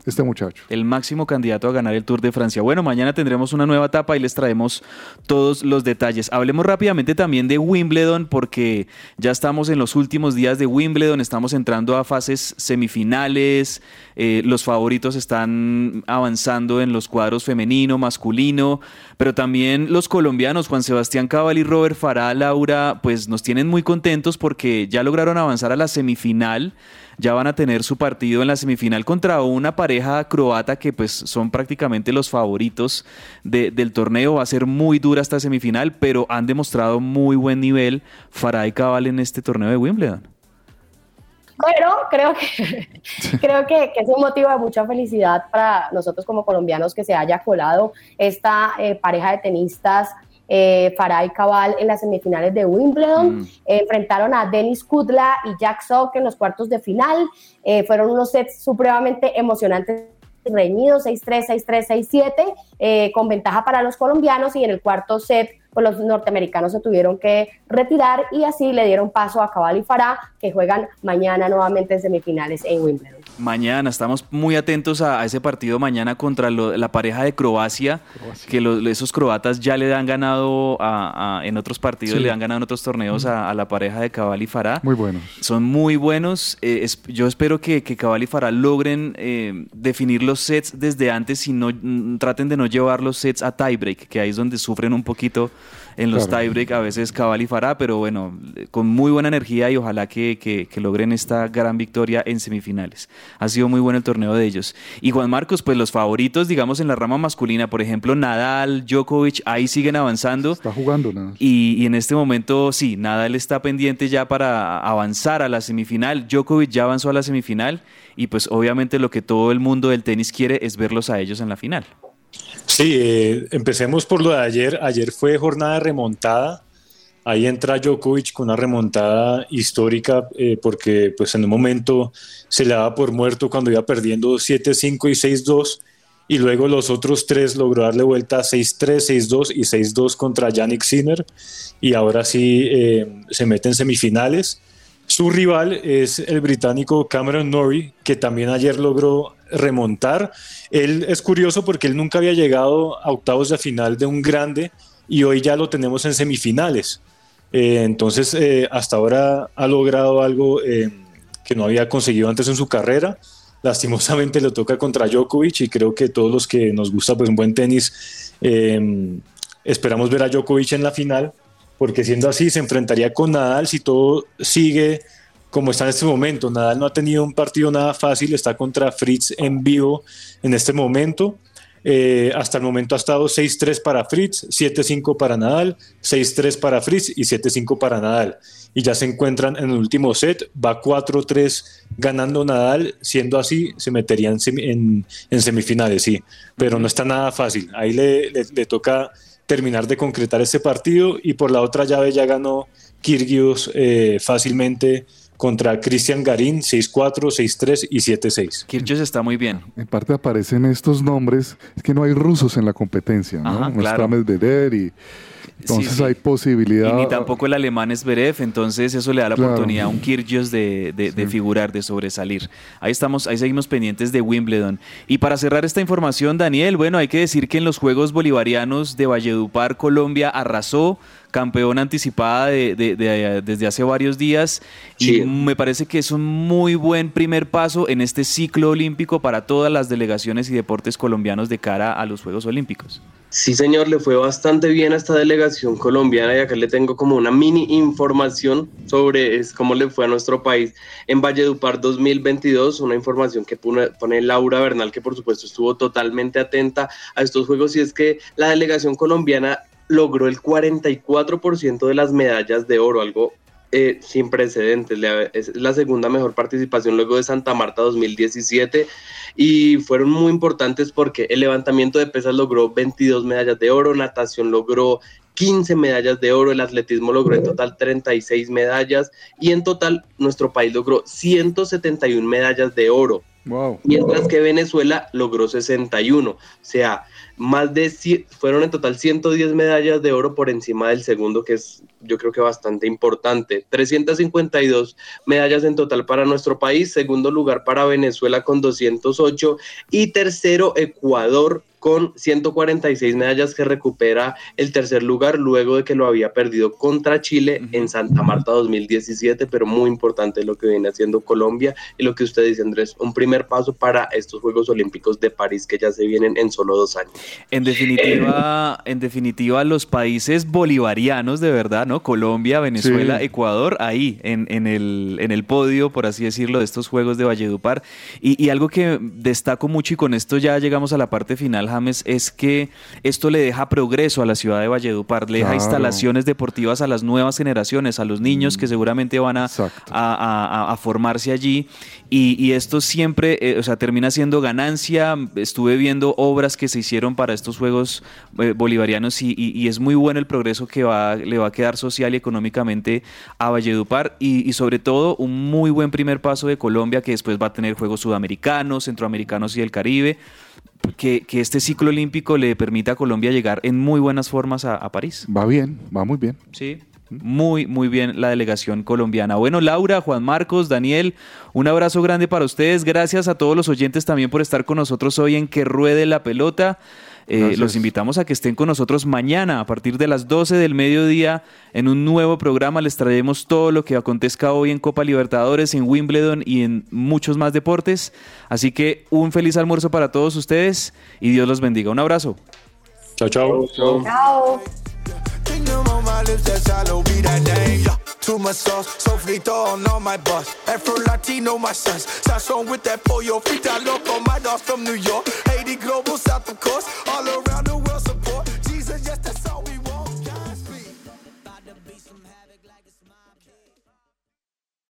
Este muchacho. el máximo candidato a ganar el Tour de Francia. Bueno, mañana tendremos una nueva etapa y les traemos todos los detalles. Hablemos rápidamente también de Wimbledon porque ya estamos en los últimos días de Wimbledon, estamos entrando a fases semifinales, eh, los favoritos están avanzando en los cuadros femenino, masculino, pero también los colombianos, Juan Sebastián Cabal y Robert Farah, Laura, pues nos tienen muy contentos porque ya lograron avanzar a la semifinal ya van a tener su partido en la semifinal contra una pareja croata que pues son prácticamente los favoritos de- del torneo. Va a ser muy dura esta semifinal, pero han demostrado muy buen nivel Farah y Cabal en este torneo de Wimbledon. Bueno, creo que, creo que, que es un motivo de mucha felicidad para nosotros como colombianos que se haya colado esta eh, pareja de tenistas. Eh, Farah y Cabal en las semifinales de Wimbledon Eh, enfrentaron a Denis Kudla y Jack Sock en los cuartos de final. Eh, fueron unos sets supremamente emocionantes reñidos, 6-3, 6-3, 6-7, eh, con ventaja para los colombianos y en el cuarto set pues los norteamericanos se tuvieron que retirar y así le dieron paso a Cabal y Farah que juegan mañana nuevamente en semifinales en Wimbledon. Mañana, estamos muy atentos a, a ese partido mañana contra lo- la pareja de Croacia, que lo- esos croatas ya le han ganado a- a- en otros partidos, Sí. le han ganado en otros torneos a, a la pareja de Cabal y Farah. Muy buenos. Son muy buenos. eh, es- yo espero que, que Cabal y Farah logren eh, definir los sets desde antes y no mm, traten de no llevar los sets a tiebreak, que ahí es donde sufren un poquito en los Claro. tiebreak a veces Cabal y Farah, pero bueno, con muy buena energía y ojalá que, que- que logren esta gran victoria en semifinales. Ha sido muy bueno el torneo de ellos. Y Juan Marcos, pues los favoritos, digamos, en la rama masculina, por ejemplo, Nadal, Djokovic, ahí siguen avanzando. Está jugando nada. Y, y en este momento, sí, Nadal está pendiente ya para avanzar a la semifinal. Djokovic ya avanzó a la semifinal. Y pues obviamente lo que todo el mundo del tenis quiere es verlos a ellos en la final. Sí, eh, empecemos por lo de ayer. Ayer fue jornada remontada. Ahí entra Djokovic con una remontada histórica eh, porque pues en un momento se le daba por muerto cuando iba perdiendo 7-5 y 6-2 y luego los otros tres logró darle vuelta 6-3, 6-2 y 6-2 contra Yannick Sinner y ahora sí eh, se mete en semifinales. Su rival es el británico Cameron Norrie, que también ayer logró remontar. Él es curioso porque él nunca había llegado a octavos de final de un grande y hoy ya lo tenemos en semifinales. Eh, entonces, eh, hasta ahora ha logrado algo eh, que no había conseguido antes en su carrera. Lastimosamente le toca contra Djokovic y creo que todos los que nos gusta pues, un buen tenis esperamos ver a Djokovic en la final porque siendo así se enfrentaría con Nadal si todo sigue como está en este momento. Nadal no ha tenido un partido nada fácil, está contra Fritz en vivo en este momento. Eh, hasta el momento ha estado 6-3 para Fritz, 7-5 para Nadal, 6-3 para Fritz y 7-5 para Nadal. Y ya se encuentran en el último set, va 4-3 ganando Nadal, siendo así se meterían en, semi- en- en semifinales, sí. Pero no está nada fácil, ahí le toca terminar de concretar este partido y por la otra llave ya ganó Kyrgios eh, fácilmente contra Cristian Garín 6-4, 6-3 y 7-6. Kyrgios está muy bien. En parte aparecen estos nombres, es que no hay rusos en la competencia, ¿no? Ajá, claro. está Medvedev y entonces Sí, sí. hay posibilidad. Y ni tampoco el alemán es Zverev, entonces eso le da la Claro. oportunidad a un Kyrgios de, de- de figurar, de sobresalir. Ahí estamos, ahí seguimos pendientes de Wimbledon. Y para cerrar esta información, Daniel, bueno, hay que decir que en los Juegos Bolivarianos de Valledupar, Colombia arrasó, campeón anticipada de- de- de- desde hace varios días. Y me parece que es un muy buen primer paso en este ciclo olímpico para todas las delegaciones y deportes colombianos de cara a los Juegos Olímpicos. Sí, señor, le fue bastante bien a esta delegación colombiana y acá le tengo como una mini información sobre es, cómo le fue a nuestro país en Valledupar 2022, una información que pone, Laura Bernal, que por supuesto estuvo totalmente atenta a estos juegos y es que la delegación colombiana logró el 44% de las medallas de oro, algo eh, sin precedentes. Es la segunda mejor participación luego de Santa Marta 2017 y fueron muy importantes porque el levantamiento de pesas logró 22 medallas de oro, natación logró 15 medallas de oro, el atletismo logró en total 36 medallas y en total nuestro país logró 171 medallas de oro. Mientras que Venezuela logró 61. O sea, más de fueron en total 110 medallas de oro por encima del segundo, que es yo creo que bastante importante. 352 medallas en total para nuestro país, segundo lugar para Venezuela con 208 y tercero Ecuador con 146 medallas que recupera el tercer lugar luego de que lo había perdido contra Chile en Santa Marta 2017, pero muy importante lo que viene haciendo Colombia y lo que usted dice Andrés, un primer paso para estos Juegos Olímpicos de París que ya se vienen en solo dos años. En definitiva, en definitiva los países bolivarianos de verdad, ¿no? Colombia, Venezuela, Ecuador, ahí en, en, el, en el podio, por así decirlo, de estos Juegos de Valledupar. Y, y algo que destaco mucho y con esto ya llegamos a la parte final, es que esto le deja progreso a la ciudad de Valledupar, le deja instalaciones deportivas a las nuevas generaciones, a los niños que mm. seguramente van a, a, formarse allí. Y, esto siempre, eh, o sea, termina siendo ganancia. Estuve viendo obras que se hicieron para estos Juegos eh, Bolivarianos y, es muy bueno el progreso que va, le va a quedar social y económicamente a Valledupar y, y sobre todo un muy buen primer paso de Colombia que después va a tener Juegos Sudamericanos, Centroamericanos y del Caribe que, este ciclo olímpico le permita a Colombia llegar en muy buenas formas a, París. Va bien, va muy bien. Sí, muy, muy bien la delegación colombiana. Bueno, Laura, Juan Marcos, Daniel, un abrazo grande para ustedes. Gracias a todos los oyentes también por estar con nosotros hoy en Que Ruede la Pelota. Eh, los invitamos a que estén con nosotros mañana a partir de las 12 del mediodía en un nuevo programa. Les traemos todo lo que acontezca hoy en Copa Libertadores, en Wimbledon y en muchos más deportes. Así que un feliz almuerzo para todos ustedes y Dios los bendiga. Un abrazo. Chao, chao. Chao. Too much sauce, sofrito on all my bus. Afro Latino, my sons. Sazon with that pollo, frita loco, my dogs from New York. Haiti, global, south of course. All around the world support.